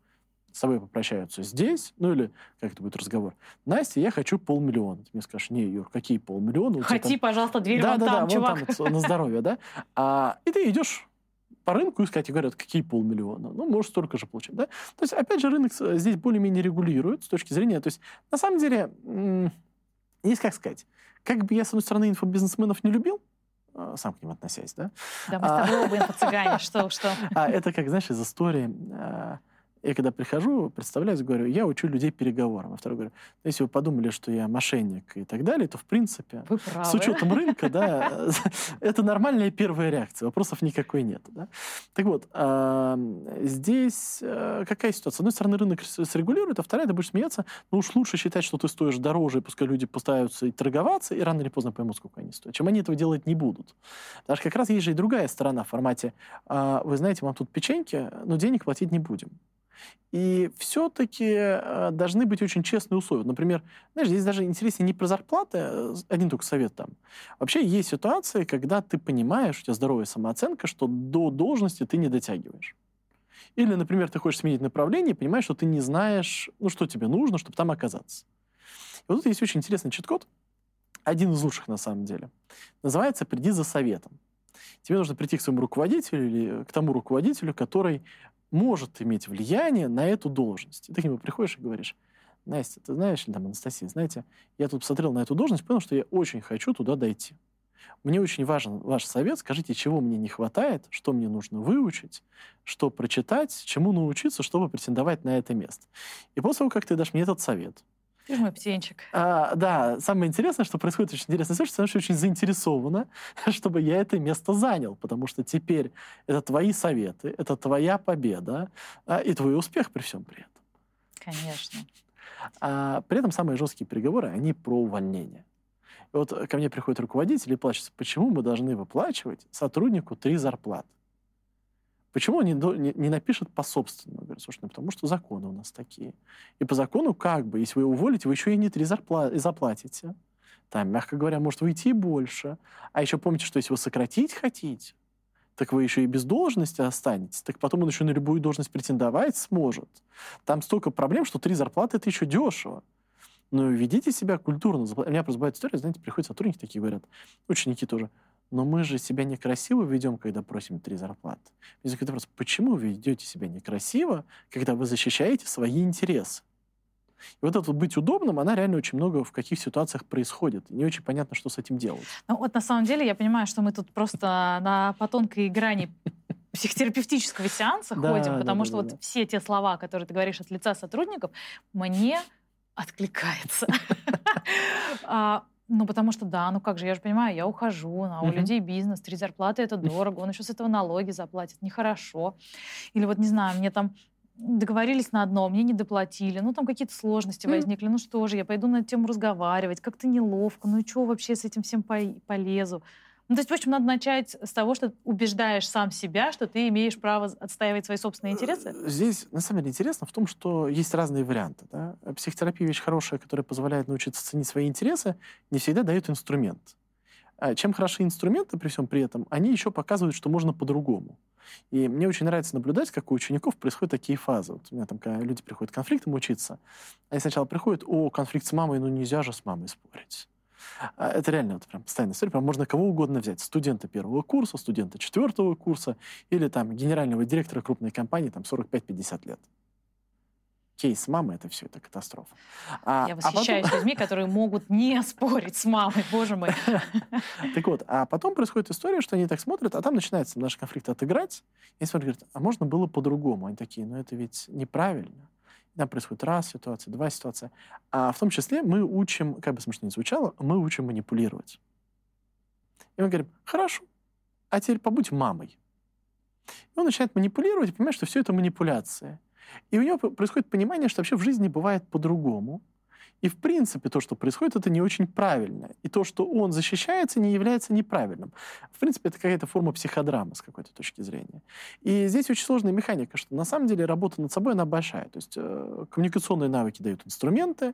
с тобой попрощаются здесь, ну или, как это будет разговор, Настя, я хочу полмиллиона. Ты мне скажешь, не, Юр, какие полмиллиона? Хоти, там... пожалуйста, дверь да, вон да, там, да, чувак. Вон там, на здоровье, да? А, и ты идешь по рынку искать и говорят, какие полмиллиона. Ну, может, столько же получить. Да? То есть, опять же, рынок здесь более-менее регулирует с точки зрения... То есть, на самом деле, есть как сказать, как бы я, с одной стороны, инфобизнесменов не любил, а, сам к ним относясь, да? Да, мы с тобой а, оба инфо-цыгане, что, что. А это как, знаешь, из истории а, я когда прихожу, представляюсь, говорю, я учу людей переговорам. А второй говорю, «Ну, если вы подумали, что я мошенник и так далее, то, в принципе, с учетом рынка, да, это нормальная первая реакция. Вопросов никакой нет. Да? Так вот, здесь э, какая ситуация? С одной стороны, рынок срегулирует, а вторая, ты будешь смеяться, ну уж лучше считать, что ты стоишь дороже, и пускай люди постараются и торговаться, и рано или поздно поймут, сколько они стоят, чем они этого делать не будут. Потому что как раз есть же и другая сторона в формате, «А, вы знаете, вам тут печеньки, но денег платить не будем. И все-таки э, должны быть очень честные условия. Например, знаешь, здесь даже интереснее не про зарплаты, э, один только совет там. Вообще есть ситуации, когда ты понимаешь, у тебя здоровая самооценка, что до должности ты не дотягиваешь. Или, например, ты хочешь сменить направление понимаешь, что ты не знаешь, ну, что тебе нужно, чтобы там оказаться. И вот тут есть очень интересный чит-код, один из лучших на самом деле. Называется «Приди за советом». Тебе нужно прийти к своему руководителю или к тому руководителю, который может иметь влияние на эту должность. И ты к нему приходишь и говоришь, Настя, ты знаешь, или там, Анастасия, знаете, я тут посмотрел на эту должность, понял, что я очень хочу туда дойти. Мне очень важен ваш совет. Скажите, чего мне не хватает, что мне нужно выучить, что прочитать, чему научиться, чтобы претендовать на это место. И после того, как ты дашь мне этот совет, ты мой птенчик. А, да, самое интересное, что происходит очень интересно, что ты очень заинтересована, чтобы я это место занял, потому что теперь это твои советы, это твоя победа а, и твой успех при всем при этом. Конечно. А, при этом самые жесткие переговоры, они про увольнение. И вот ко мне приходит руководитель и плачется, почему мы должны выплачивать сотруднику три зарплаты? Почему он не, не, не напишет по собственному? Говорит, слушай, ну потому что законы у нас такие. И по закону как бы, если вы уволите, вы еще и не три зарплаты заплатите. Там, мягко говоря, может выйти больше. А еще помните, что если вы сократить хотите, так вы еще и без должности останетесь, так потом он еще на любую должность претендовать сможет. Там столько проблем, что три зарплаты — это еще дешево. Но ведите себя культурно. У меня просто бывает история, знаете, приходят сотрудники такие, говорят, ученики тоже — но мы же себя некрасиво ведем, когда просим три зарплаты. Возникает вопрос, почему вы ведете себя некрасиво, когда вы защищаете свои интересы? И вот это вот быть удобным, она реально очень много в каких ситуациях происходит. И не очень понятно, что с этим делать. Ну вот на самом деле я понимаю, что мы тут просто на по тонкой грани психотерапевтического сеанса ходим, потому что вот все те слова, которые ты говоришь от лица сотрудников, мне откликается. Ну, потому что да, ну как же, я же понимаю, я ухожу, а у uh-huh. людей бизнес, три зарплаты это дорого, он еще с этого налоги заплатит, нехорошо. Или вот, не знаю, мне там договорились на одно, мне не доплатили, ну там какие-то сложности возникли, ну что же, я пойду на эту тему разговаривать, как-то неловко, ну и что вообще с этим всем полезу? Ну, то есть, в общем, надо начать с того, что убеждаешь сам себя, что ты имеешь право отстаивать свои собственные интересы? Э, здесь, на самом деле, интересно в том, что есть разные варианты. Да? Психотерапия — вещь хорошая, которая позволяет научиться ценить свои интересы, не всегда дает инструмент. А чем хороши инструменты при всем при этом, они еще показывают, что можно по-другому. И мне очень нравится наблюдать, как у учеников происходят такие фазы. Вот у меня там, когда люди приходят к конфликтам учиться, они сначала приходят, о, конфликт с мамой, ну нельзя же с мамой спорить. А, это реально вот прям постоянная история. Прям можно кого угодно взять. Студента первого курса, студента четвертого курса или там генерального директора крупной компании там 45-50 лет. Кейс мамы — это все, это катастрофа. А, Я восхищаюсь а потом... людьми, которые могут не спорить с мамой, боже мой. Так вот, а потом происходит история, что они так смотрят, а там начинается наш конфликт отыграть, и смотрят, говорят, а можно было по-другому? Они такие, ну это ведь неправильно. Там происходит раз ситуация, два ситуация. А в том числе мы учим, как бы смешно не звучало, мы учим манипулировать. И мы говорим, хорошо, а теперь побудь мамой. И он начинает манипулировать и понимает, что все это манипуляция. И у него происходит понимание, что вообще в жизни бывает по-другому. И в принципе то, что происходит, это не очень правильно. И то, что он защищается, не является неправильным. В принципе, это какая-то форма психодрамы с какой-то точки зрения. И здесь очень сложная механика, что на самом деле работа над собой, она большая. То есть э, коммуникационные навыки дают инструменты,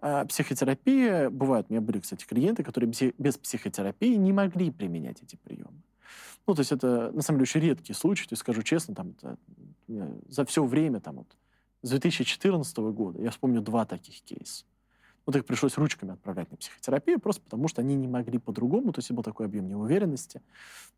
а психотерапия, бывают, у меня были, кстати, клиенты, которые без психотерапии не могли применять эти приемы. Ну, то есть это, на самом деле, очень редкий случай. То есть, скажу честно, там, это, за все время, там, вот, с 2014 года я вспомню два таких кейса. Вот их пришлось ручками отправлять на психотерапию, просто потому что они не могли по-другому, то есть был такой объем неуверенности.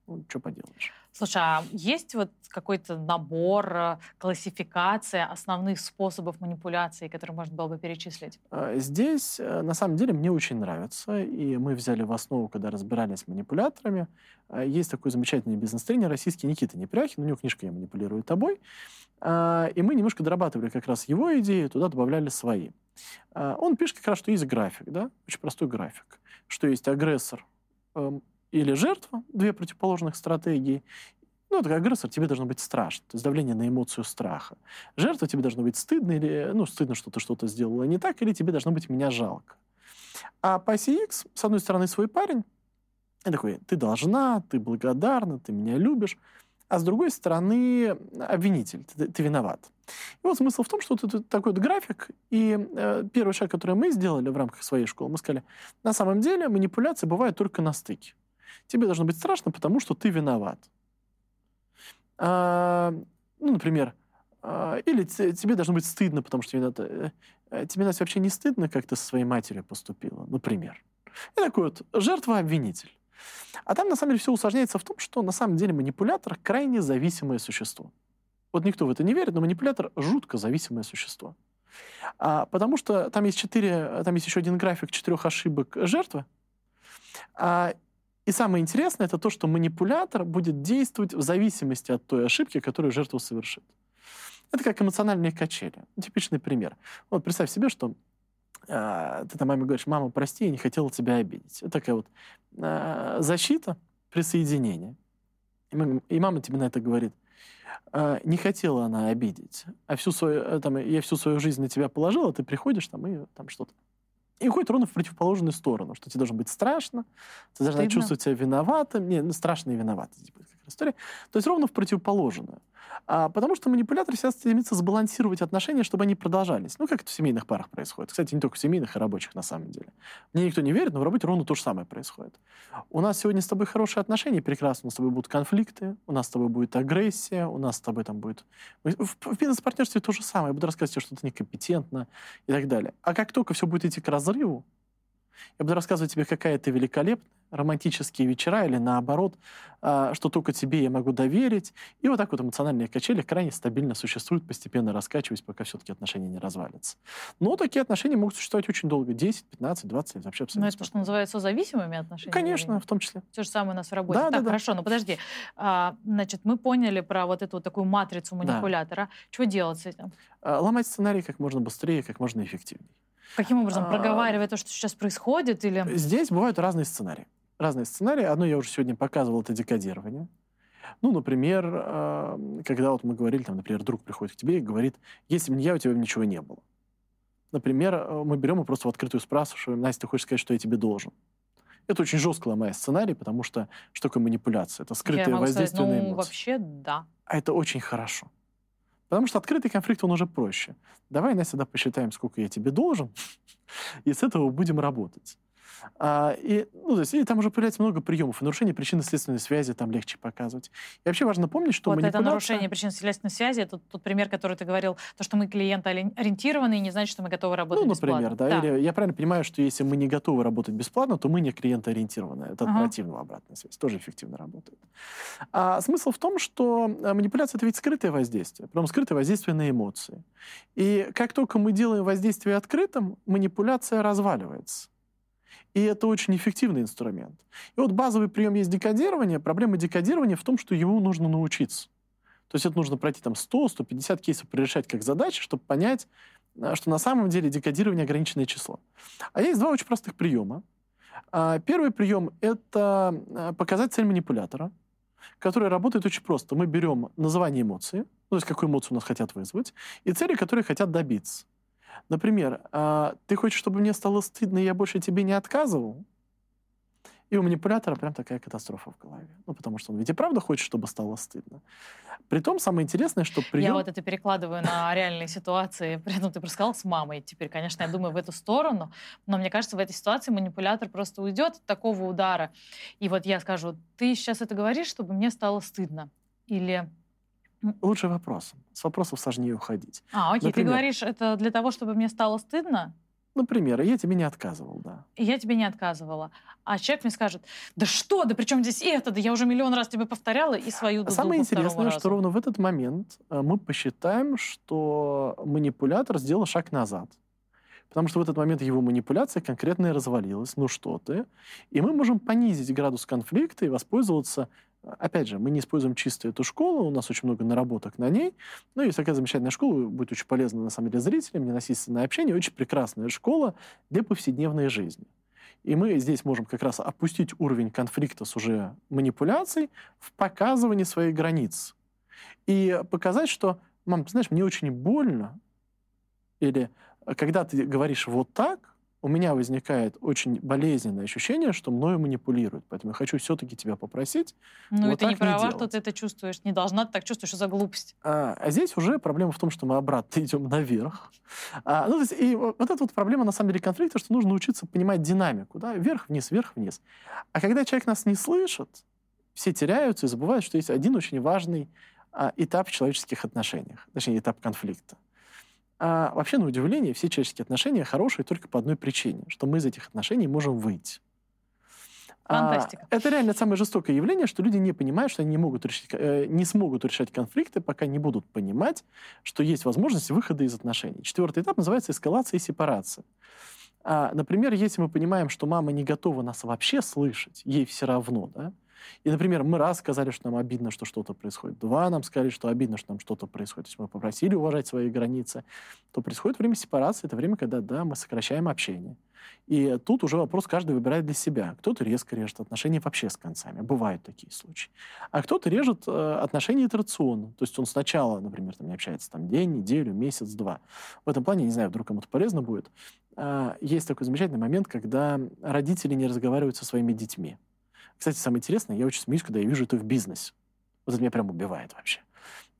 Ну, что поделаешь. Слушай, а есть вот какой-то набор, э, классификация основных способов манипуляции, которые можно было бы перечислить? А, здесь, э, на самом деле, мне очень нравится, и мы взяли в основу, когда разбирались с манипуляторами, а, есть такой замечательный бизнес-тренер российский Никита Непряхин, у него книжка «Я манипулирую тобой», а, и мы немножко дорабатывали как раз его идеи, туда добавляли свои. Он пишет как раз, что есть график, да, очень простой график, что есть агрессор эм, или жертва, две противоположных стратегии. Ну, как агрессор тебе должно быть страшно, то есть давление на эмоцию страха. Жертва тебе должно быть стыдно, или, ну, стыдно, что ты что-то сделала не так, или тебе должно быть меня жалко. А по оси X, с одной стороны, свой парень, и такой, ты должна, ты благодарна, ты меня любишь, а с другой стороны, обвинитель, ты, ты виноват. И вот смысл в том, что тут такой вот график, и э, первый шаг, который мы сделали в рамках своей школы, мы сказали, на самом деле манипуляции бывают только на стыке тебе должно быть страшно, потому что ты виноват. А, ну, например, а, или тебе должно быть стыдно, потому что виноват. Э, тебе, Настя, вообще не стыдно, как ты со своей матерью поступила, например. И такой вот жертва-обвинитель. А там, на самом деле, все усложняется в том, что на самом деле манипулятор — крайне зависимое существо. Вот никто в это не верит, но манипулятор — жутко зависимое существо. А, потому что там есть четыре, там есть еще один график четырех ошибок жертвы, а, и самое интересное, это то, что манипулятор будет действовать в зависимости от той ошибки, которую жертва совершит. Это как эмоциональные качели. Типичный пример. Вот представь себе, что ты там маме говоришь, мама, прости, я не хотела тебя обидеть. Это такая вот э, защита, присоединение. И, мама тебе на это говорит, э, не хотела она обидеть, а всю свою, э, там, я всю свою жизнь на тебя положила, ты приходишь там и там что-то и уходит ровно в противоположную сторону, что тебе должно быть страшно, ты должна Стыдно. чувствовать себя виноватым. Не, ну, страшно и виноватым. Типа, история. То есть ровно в противоположную. А, потому что манипулятор всегда стремится сбалансировать отношения, чтобы они продолжались. Ну, как это в семейных парах происходит. Кстати, не только в семейных, и рабочих на самом деле. Мне никто не верит, но в работе ровно то же самое происходит. У нас сегодня с тобой хорошие отношения, прекрасно. У нас с тобой будут конфликты, у нас с тобой будет агрессия, у нас с тобой там будет... В, в бизнес-партнерстве то же самое. Я буду рассказывать тебе, что ты некомпетентна и так далее. А как только все будет идти к разрыву, я буду рассказывать тебе, какая ты великолепная, романтические вечера или наоборот, а, что только тебе я могу доверить. И вот так вот эмоциональные качели крайне стабильно существуют, постепенно раскачиваясь, пока все-таки отношения не развалятся. Но такие отношения могут существовать очень долго, 10, 15, 20 лет, вообще абсолютно. Но это что называется зависимыми отношениями? Конечно, в том числе. То же самое у нас в работе. Да, так, да, хорошо, да. но подожди. А, значит, мы поняли про вот эту вот такую матрицу манипулятора. Да. Что делать с этим? А, ломать сценарий как можно быстрее, как можно эффективнее. Каким образом? А, Проговаривая то, что сейчас происходит? Или... Здесь бывают разные сценарии. Разные сценарии. Одно я уже сегодня показывал, это декодирование. Ну, например, а, когда вот мы говорили, там, например, друг приходит к тебе и говорит, если бы не я, у тебя бы ничего не было. Например, а, мы берем и просто в открытую спрашиваем, Настя, ты хочешь сказать, что я тебе должен? Это очень жестко ломает сценарий, потому что что такое манипуляция? Это скрытое я воздействие сказать, ну, на эмоции. вообще, да. А это очень хорошо. Потому что открытый конфликт, он уже проще. Давай, Настя, тогда посчитаем, сколько я тебе должен, и с этого будем работать. А, и, ну, то есть, и там уже появляется много приемов. И нарушение причинно-следственной связи там легче показывать. И вообще важно помнить, что вот манипуляция... это нарушение причинно-следственной связи, это тот пример, который ты говорил, то, что мы клиентоориентированы, и не значит, что мы готовы работать ну, например, бесплатно. да. да. Или я правильно понимаю, что если мы не готовы работать бесплатно, то мы не клиентоориентированы. Это ага. от противного обратная связь. Тоже эффективно работает. А смысл в том, что э, манипуляция — это ведь скрытое воздействие. Прям скрытое воздействие на эмоции. И как только мы делаем воздействие открытым, манипуляция разваливается. И это очень эффективный инструмент. И вот базовый прием есть декодирование. Проблема декодирования в том, что его нужно научиться. То есть это нужно пройти там 100-150 кейсов прорешать как задачи, чтобы понять, э, что на самом деле декодирование ограниченное число. А есть два очень простых приема. А, первый прием — это э, показать цель манипулятора, который работает очень просто. Мы берем название эмоции, ну, то есть какую эмоцию у нас хотят вызвать, и цели, которые хотят добиться. Например, а, ты хочешь, чтобы мне стало стыдно, и я больше тебе не отказывал? И у манипулятора прям такая катастрофа в голове. Ну, потому что он ведь и правда хочет, чтобы стало стыдно. Притом, самое интересное, что прием... Я вот это перекладываю на реальные ситуации. При этом ты просто сказал с мамой. Теперь, конечно, я думаю в эту сторону. Но мне кажется, в этой ситуации манипулятор просто уйдет от такого удара. И вот я скажу, ты сейчас это говоришь, чтобы мне стало стыдно. Или Лучше вопросом. С вопросов сложнее уходить. А, окей. Например, ты говоришь, это для того, чтобы мне стало стыдно? Например, я тебе не отказывал, да. И я тебе не отказывала. А человек мне скажет, да что, да при чем здесь это, да я уже миллион раз тебе повторяла и свою дуду Самое интересное, что ровно в этот момент э, мы посчитаем, что манипулятор сделал шаг назад. Потому что в этот момент его манипуляция конкретно развалилась. Ну что ты? И мы можем понизить градус конфликта и воспользоваться Опять же, мы не используем чисто эту школу, у нас очень много наработок на ней. Ну, есть такая замечательная школа, будет очень полезна, на самом деле, зрителям, ненасильственное общение, очень прекрасная школа для повседневной жизни. И мы здесь можем как раз опустить уровень конфликта с уже манипуляцией в показывании своих границ. И показать, что, мам, ты знаешь, мне очень больно, или когда ты говоришь вот так, у меня возникает очень болезненное ощущение, что мною манипулируют. Поэтому я хочу все-таки тебя попросить. Ну, вот это не права, не что ты это чувствуешь. Не должна ты так чувствовать, что за глупость. А, а здесь уже проблема в том, что мы обратно идем наверх. А, ну, то есть, и вот эта вот проблема, на самом деле, конфликта, что нужно учиться понимать динамику. Да? Вверх-вниз, вверх-вниз. А когда человек нас не слышит, все теряются и забывают, что есть один очень важный а, этап в человеческих отношениях, точнее, этап конфликта. А вообще, на удивление, все человеческие отношения хорошие только по одной причине, что мы из этих отношений можем выйти. А, Фантастика. А, это реально самое жестокое явление, что люди не понимают, что они не, могут решить, э, не смогут решать конфликты, пока не будут понимать, что есть возможность выхода из отношений. Четвертый этап называется эскалация и сепарация. А, например, если мы понимаем, что мама не готова нас вообще слышать, ей все равно, да, и, например, мы раз сказали, что нам обидно, что что-то происходит, два нам сказали, что обидно, что нам что-то происходит, то есть мы попросили уважать свои границы, то происходит время сепарации, это время, когда, да, мы сокращаем общение. И тут уже вопрос каждый выбирает для себя. Кто-то резко режет отношения вообще с концами. Бывают такие случаи. А кто-то режет э, отношения итерационно. То есть он сначала, например, там, не общается там, день, неделю, месяц, два. В этом плане, не знаю, вдруг кому-то полезно будет. Э, есть такой замечательный момент, когда родители не разговаривают со своими детьми. Кстати, самое интересное, я очень смеюсь, когда я вижу это в бизнесе. Вот это меня прям убивает вообще.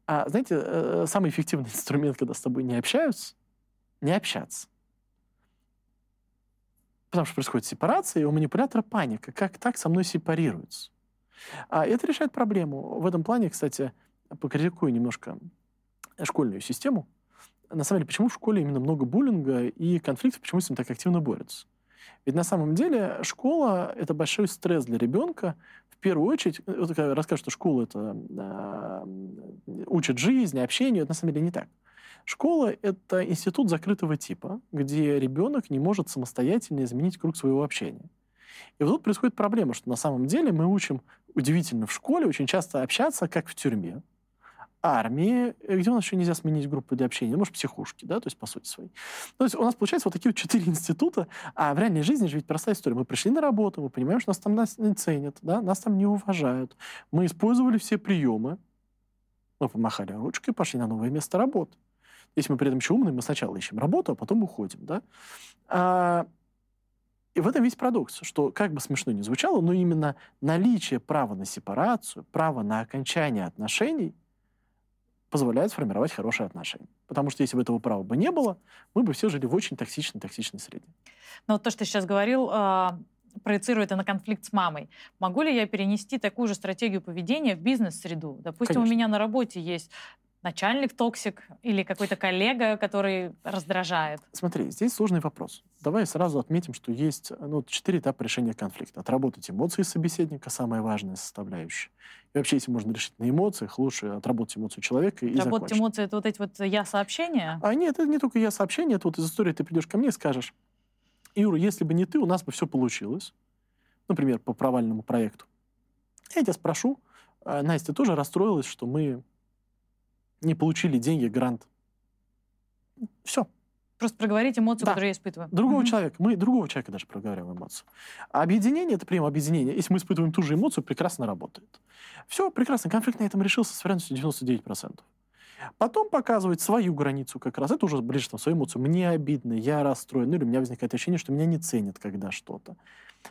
А знаете, э, самый эффективный инструмент, когда с тобой не общаются, не общаться. Потому что происходит сепарация, и у манипулятора паника. Как так со мной сепарируются? А это решает проблему. В этом плане, кстати, покритикую немножко школьную систему. На самом деле, почему в школе именно много буллинга и конфликтов, почему с ним так активно борются? Ведь на самом деле школа — это большой стресс для ребенка. В первую очередь, э, вот когда расскажут, что школа — это э, учит жизни, общению, это на самом деле не так. Школа — это институт закрытого типа, где ребенок не может самостоятельно изменить круг своего общения. И вот тут происходит проблема, что на самом деле мы учим удивительно в школе очень часто общаться, как в тюрьме армии, э, где у нас еще нельзя сменить группу для общения, может, психушки, да, то есть по сути своей. То есть у нас получается вот такие вот четыре института, а в реальной жизни же ведь простая история. Мы пришли на работу, мы понимаем, что нас там нас не ценят, да, нас там не уважают. Мы использовали все приемы, мы помахали ручкой, пошли на новое место работы. Если мы при этом еще умные, мы сначала ищем работу, а потом уходим, да. А, и в этом весь парадокс, что как бы смешно ни звучало, но именно наличие права на сепарацию, право на окончание отношений – позволяет сформировать хорошие отношения. Потому что если бы этого права бы не было, мы бы все жили в очень токсичной, токсичной среде. Но вот то, что ты сейчас говорил, э, проецирует это на конфликт с мамой. Могу ли я перенести такую же стратегию поведения в бизнес-среду? Допустим, Конечно. у меня на работе есть начальник токсик или какой-то коллега, который раздражает? Смотри, здесь сложный вопрос. Давай сразу отметим, что есть ну, четыре этапа решения конфликта. Отработать эмоции собеседника – самая важная составляющая. И вообще, если можно решить на эмоциях, лучше отработать эмоцию человека и Отработать закончить. эмоции – это вот эти вот я-сообщения? А нет, это не только я-сообщения, это вот из истории ты придешь ко мне и скажешь, Юра, если бы не ты, у нас бы все получилось. Например, по провальному проекту. Я тебя спрошу, «А, Настя тоже расстроилась, что мы не получили деньги, грант. Все. Просто проговорить эмоцию, да. которую я испытываю. Другого mm-hmm. человека. Мы другого человека даже проговариваем эмоцию. А объединение, это прием объединения. Если мы испытываем ту же эмоцию, прекрасно работает. Все, прекрасно. Конфликт на этом решился с вероятностью 99%. Потом показывать свою границу как раз. Это уже ближе к своей эмоции. Мне обидно, я расстроен. Ну, или у меня возникает ощущение, что меня не ценят, когда что-то.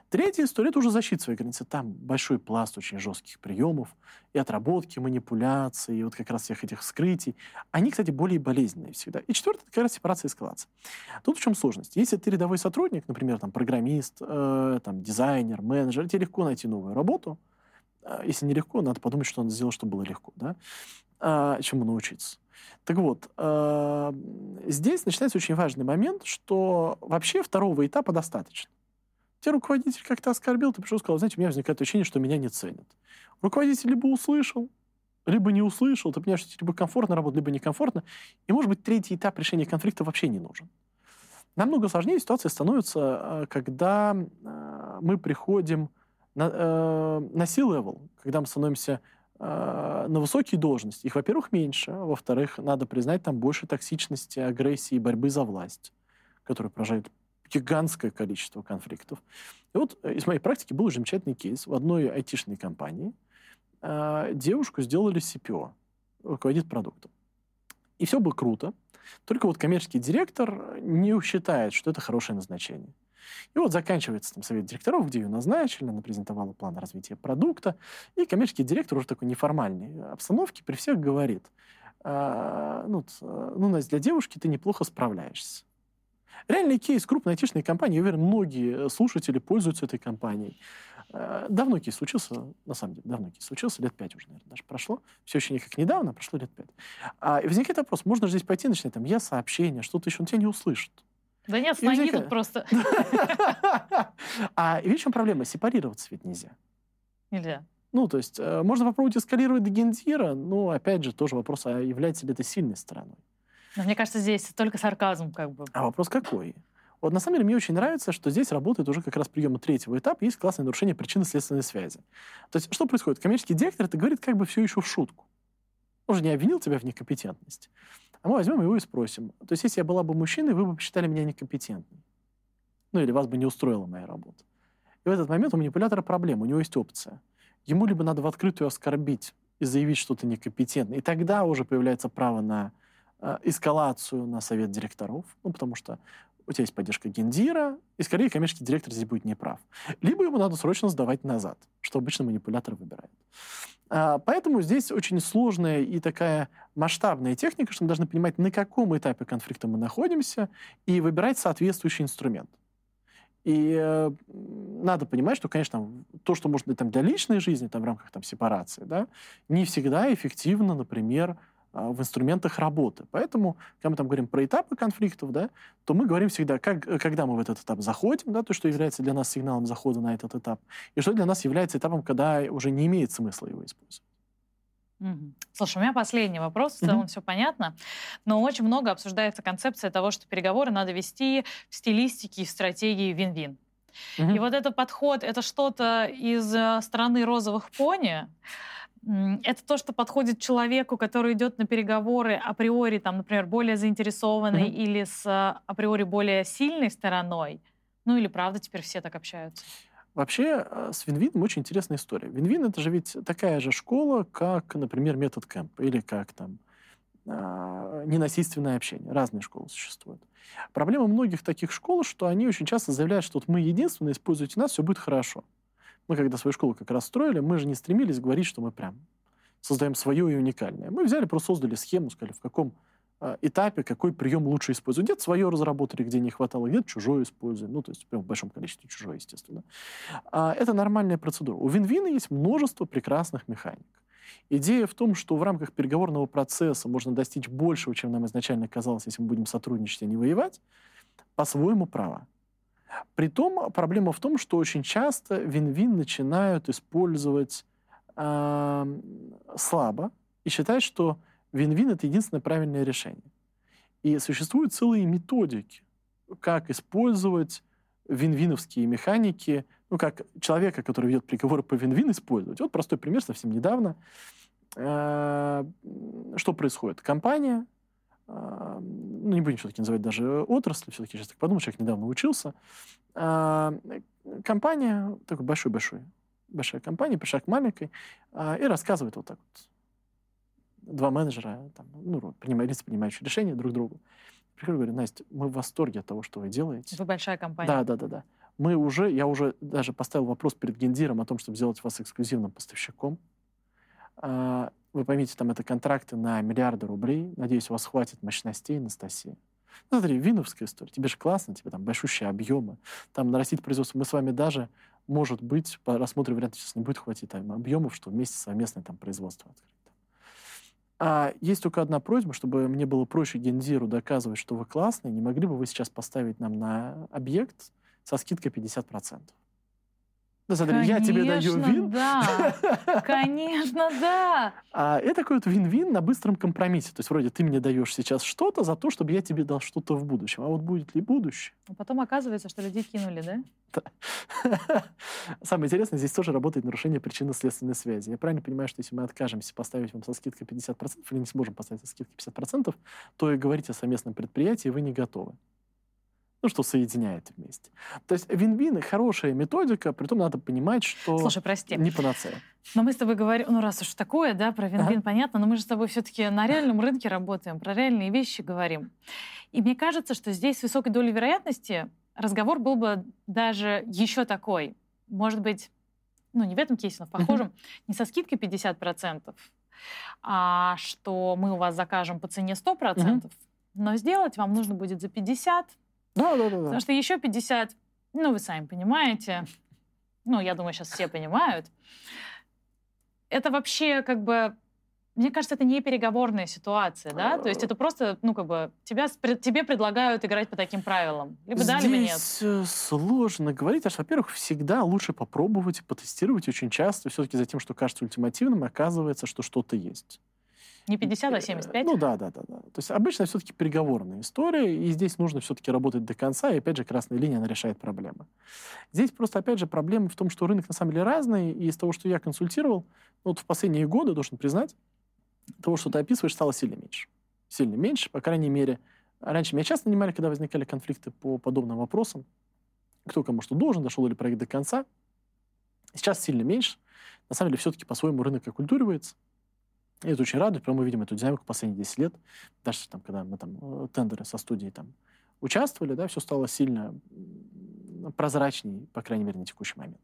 Третья история – это уже защита своей границы. Там большой пласт очень жестких приемов и отработки, манипуляций, и вот как раз всех этих скрытий. Они, кстати, более болезненные всегда. И четвертое – это как раз сепарация и эскалация. Тут в чем сложность? Если ты рядовой сотрудник, например, там, программист, э, там, дизайнер, менеджер, тебе легко найти новую работу. Э, если нелегко, надо подумать, что надо сделать, чтобы было легко. Да? а, чему научиться. Так вот, э, здесь начинается очень важный момент, что вообще второго этапа достаточно. Тебе руководитель как-то оскорбил, ты пришел и сказал, знаете, у меня возникает ощущение, что меня не ценят. Руководитель либо услышал, либо не услышал, ты понимаешь, что тебе либо комфортно работать, либо некомфортно. И, может быть, третий этап решения конфликта вообще не нужен. Намного сложнее ситуация становится, э, когда э, мы приходим на, на C-level, когда мы становимся на высокие должности. Их, во-первых, меньше. А во-вторых, надо признать, там больше токсичности, агрессии, борьбы за власть, которая поражает гигантское количество конфликтов. И вот э, из моей практики был замечательный кейс. В одной айтишной компании э, девушку сделали CPO, руководит продуктом. И все было круто. Только вот коммерческий директор не считает, что это хорошее назначение. И вот заканчивается там совет директоров, где ее назначили, она презентовала план развития продукта, и коммерческий директор уже такой неформальной обстановки при всех говорит, «А, ну, ну, Настя, для девушки ты неплохо справляешься. Реальный кейс крупной айтишной компании, я уверен, многие слушатели пользуются этой компанией. А, давно кейс случился, на самом деле, давно кейс случился, лет пять уже, наверное, даже прошло. Все еще не как недавно, прошло лет пять. А, и возникает вопрос, можно же здесь пойти начинать, там, я сообщение, что-то еще, он тебя не услышит. Да нет, ноги тут просто. А видишь, в чем проблема? Сепарироваться ведь нельзя. Нельзя. Ну, то есть э, можно попробовать эскалировать до гендира, но, опять же, тоже вопрос, а является ли это сильной стороной? Но мне кажется, здесь только сарказм как бы. А вопрос какой? Вот на самом деле мне очень нравится, что здесь работает уже как раз приема третьего этапа, есть классное нарушение причинно-следственной связи. То есть что происходит? Коммерческий директор это говорит как бы все еще в шутку. Он же не обвинил тебя в некомпетентности. А мы возьмем его и спросим. То есть, если я была бы мужчиной, вы бы посчитали меня некомпетентной. Ну, или вас бы не устроила моя работа. И в этот момент у манипулятора проблема, у него есть опция. Ему либо надо в открытую оскорбить и заявить, что ты некомпетентный, и тогда уже появляется право на эскалацию на совет директоров, ну, потому что у тебя есть поддержка гендира, и скорее коммерческий директор здесь будет неправ. Либо ему надо срочно сдавать назад, что обычно манипулятор выбирает. А, поэтому здесь очень сложная и такая масштабная техника, что мы должны понимать, на каком этапе конфликта мы находимся, и выбирать соответствующий инструмент. И э, надо понимать, что, конечно, то, что может быть там, для личной жизни там, в рамках там, сепарации, да, не всегда эффективно, например, а, в инструментах работы. Поэтому, когда мы там говорим про этапы конфликтов, да, то мы говорим всегда, как, э, когда мы в этот этап заходим, да, то, что является для нас сигналом захода на этот этап, и что для нас является этапом, когда уже не имеет смысла его использовать. Угу. Слушай, у меня последний вопрос, в целом угу. все понятно, но очень много обсуждается концепция того, что переговоры надо вести в стилистике и стратегии вин-вин. Угу. И вот этот подход, это что-то из э, страны розовых пони, это то, что подходит человеку, который идет на переговоры априори, там, например, более заинтересованный mm-hmm. или с а, априори более сильной стороной. Ну или правда теперь все так общаются? Вообще а, с Винвином очень интересная история. Винвин это же ведь такая же школа, как, например, метод Кэмп или как там а, ненасильственное общение. Разные школы существуют. Проблема многих таких школ, что они очень часто заявляют, что вот мы единственные, используйте нас, все будет хорошо. Мы когда свою школу как раз строили, мы же не стремились говорить, что мы прям создаем свое и уникальное. Мы взяли, просто создали схему, сказали, в каком э, этапе какой прием лучше использовать. Где-то свое разработали, где не хватало, где-то чужое используем. Ну, то есть прям в большом количестве чужое, естественно. А, это нормальная процедура. У Винвина есть множество прекрасных механик. Идея в том, что в рамках переговорного процесса можно достичь большего, чем нам изначально казалось, если мы будем сотрудничать, а не воевать, по-своему права. Притом проблема в том, что очень часто вин-вин начинают использовать э, слабо и считают, что вин-вин это единственное правильное решение. И существуют целые методики, как использовать вин-виновские механики, ну, как человека, который ведет приговоры по вин-вин, использовать. Вот простой пример совсем недавно. Э, что происходит? Компания ну, не будем все-таки называть даже отрасль, все-таки сейчас так подумал, человек недавно учился. А, компания, такой большой-большой, большая компания, пришла к маленькой а, и рассказывает вот так вот. Два менеджера, там, ну, принимают, принимающие решения друг другу. Прихожу говорю, Настя, мы в восторге от того, что вы делаете. Вы большая компания. Да, да, да, да. Мы уже, я уже даже поставил вопрос перед гендиром о том, чтобы сделать вас эксклюзивным поставщиком. Вы поймите, там это контракты на миллиарды рублей. Надеюсь, у вас хватит мощностей, Анастасия. Ну, смотри, виновская история. Тебе же классно, тебе там большущие объемы. Там нарастить производство. Мы с вами даже, может быть, по рассмотрим вариант, сейчас не будет хватить там объемов, что вместе совместное там производство открыть. А есть только одна просьба, чтобы мне было проще гензиру доказывать, что вы классный. Не могли бы вы сейчас поставить нам на объект со скидкой 50%? Да, смотри, Конечно, я тебе даю вин. да. Конечно, да. А это такой вот вин-вин на быстром компромиссе. То есть вроде ты мне даешь сейчас что-то за то, чтобы я тебе дал что-то в будущем. А вот будет ли будущее? А потом оказывается, что людей кинули, да? Да. Самое интересное, здесь тоже работает нарушение причинно-следственной связи. Я правильно понимаю, что если мы откажемся поставить вам со скидкой 50% или не сможем поставить со скидкой 50%, то и говорить о совместном предприятии вы не готовы ну, что соединяет вместе. То есть вин-вин — хорошая методика, при том надо понимать, что Слушай, прости. не панацея. Но мы с тобой говорим, ну раз уж такое, да, про вин-вин ага. понятно, но мы же с тобой все-таки на реальном рынке работаем, про реальные вещи говорим. И мне кажется, что здесь с высокой долей вероятности разговор был бы даже еще такой. Может быть, ну не в этом кейсе, но в похожем, не со скидкой 50%, а что мы у вас закажем по цене 100%, но сделать вам нужно будет за 50, да, да, да. Потому что еще 50, ну, вы сами понимаете, ну, я думаю, сейчас все понимают, это вообще как бы мне кажется, это не переговорная ситуация, да? То есть это просто, ну, как бы, тебя, тебе предлагают играть по таким правилам. Либо Здесь да, либо нет. Э, сложно говорить. Аж, во-первых, всегда лучше попробовать, потестировать очень часто. Все-таки за тем, что кажется ультимативным, оказывается, что что-то есть. Не 50, а 75? Ну да, да, да. да. То есть обычно все-таки переговорная история, и здесь нужно все-таки работать до конца, и опять же красная линия, она решает проблемы. Здесь просто, опять же, проблема в том, что рынок на самом деле разный, и из того, что я консультировал, ну, вот в последние годы, должен признать, того, что ты описываешь, стало сильно меньше. Сильно меньше, по крайней мере. Раньше меня часто нанимали, когда возникали конфликты по подобным вопросам. Кто кому что должен, дошел ли проект до конца. Сейчас сильно меньше. На самом деле, все-таки по-своему рынок оккультуривается. И это очень радует, потому мы видим эту динамику последние 10 лет. Даже там, когда мы там э, тендеры со студией там участвовали, да, все стало сильно прозрачнее, по крайней мере, на текущий момент.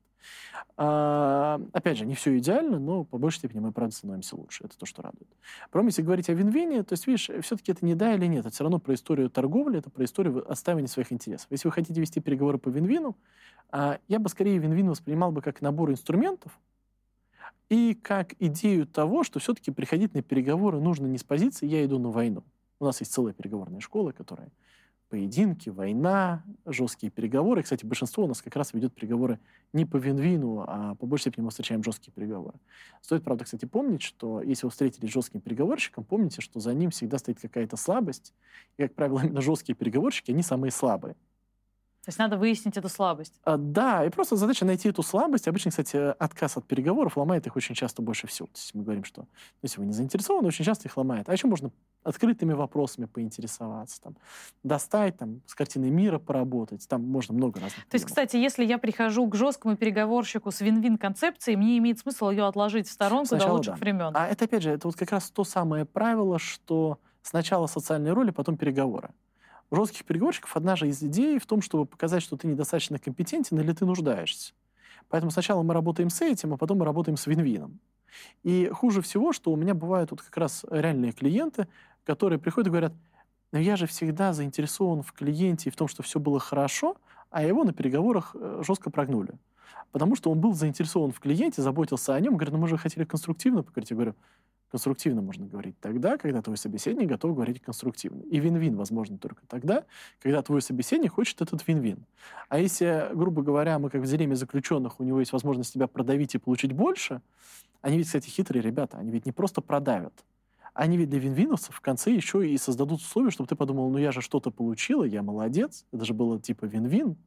А, опять же, не все идеально, но по большей степени мы, правда, становимся лучше. Это то, что радует. Потом, если говорить о вин-вине, то есть, видишь, все-таки это не да или нет. Это все равно про историю торговли, это про историю отставания своих интересов. Если вы хотите вести переговоры по вин-вину, а, я бы скорее вин-вин воспринимал бы как набор инструментов, и как идею того, что все-таки приходить на переговоры нужно не с позиции «я иду на войну». У нас есть целая переговорная школа, которая поединки, война, жесткие переговоры. Кстати, большинство у нас как раз ведет переговоры не по вин-вину, а по большей степени мы встречаем жесткие переговоры. Стоит, правда, кстати, помнить, что если вы встретились с жестким переговорщиком, помните, что за ним всегда стоит какая-то слабость. И, как правило, именно жесткие переговорщики, они самые слабые. То есть надо выяснить эту слабость. А, да, и просто задача найти эту слабость. Обычно, кстати, отказ от переговоров ломает их очень часто больше всего. То есть мы говорим, что если вы не заинтересованы, очень часто их ломает. А еще можно открытыми вопросами поинтересоваться, там, достать, там, с картиной мира поработать. Там можно много разных. То есть, кстати, если я прихожу к жесткому переговорщику с вин-вин концепцией, мне имеет смысл ее отложить в сторонку Сначала до лучших да. времен. А это, опять же, это вот как раз то самое правило, что сначала социальные роли, потом переговоры. У жестких переговорщиков одна же из идей в том, чтобы показать, что ты недостаточно компетентен или ты нуждаешься. Поэтому сначала мы работаем с этим, а потом мы работаем с вин-вином. И хуже всего, что у меня бывают вот как раз реальные клиенты, которые приходят и говорят, но я же всегда заинтересован в клиенте и в том, что все было хорошо, а его на переговорах э, жестко прогнули. Потому что он был заинтересован в клиенте, заботился о нем, говорит, ну мы же хотели конструктивно поговорить. Я говорю, Конструктивно можно говорить тогда, когда твой собеседник готов говорить конструктивно. И вин-вин возможно только тогда, когда твой собеседник хочет этот вин-вин. А если, грубо говоря, мы как в дилемме заключенных, у него есть возможность тебя продавить и получить больше, они ведь, кстати, хитрые ребята, они ведь не просто продавят, они ведь для вин-виновцев в конце еще и создадут условия, чтобы ты подумал, ну я же что-то получила, я молодец, это же было типа вин-вин,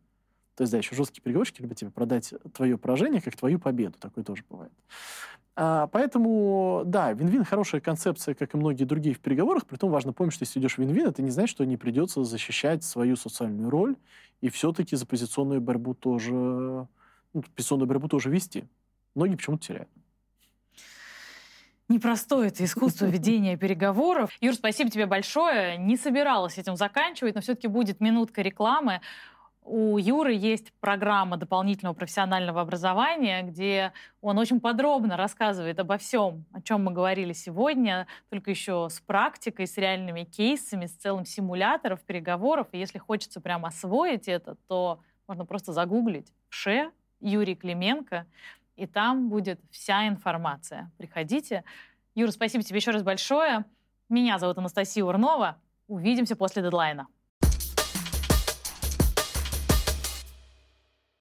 то есть, да, еще жесткие переговорщики любят тебе продать твое поражение как твою победу. Такое тоже бывает. А, поэтому, да, вин-вин хорошая концепция, как и многие другие в переговорах. Притом важно помнить, что если идешь вин-вин, это не значит, что не придется защищать свою социальную роль и все-таки за позиционную борьбу тоже, ну, позиционную борьбу тоже вести. Многие почему-то теряют. Непростое это искусство ведения переговоров. Юр, спасибо тебе большое. Не собиралась этим заканчивать, но все-таки будет минутка рекламы. У Юры есть программа дополнительного профессионального образования, где он очень подробно рассказывает обо всем, о чем мы говорили сегодня, только еще с практикой, с реальными кейсами, с целым симулятором переговоров. И если хочется прямо освоить это, то можно просто загуглить «ШЕ» Юрий Клименко, и там будет вся информация. Приходите, Юра, спасибо тебе еще раз большое. Меня зовут Анастасия Урнова. Увидимся после дедлайна.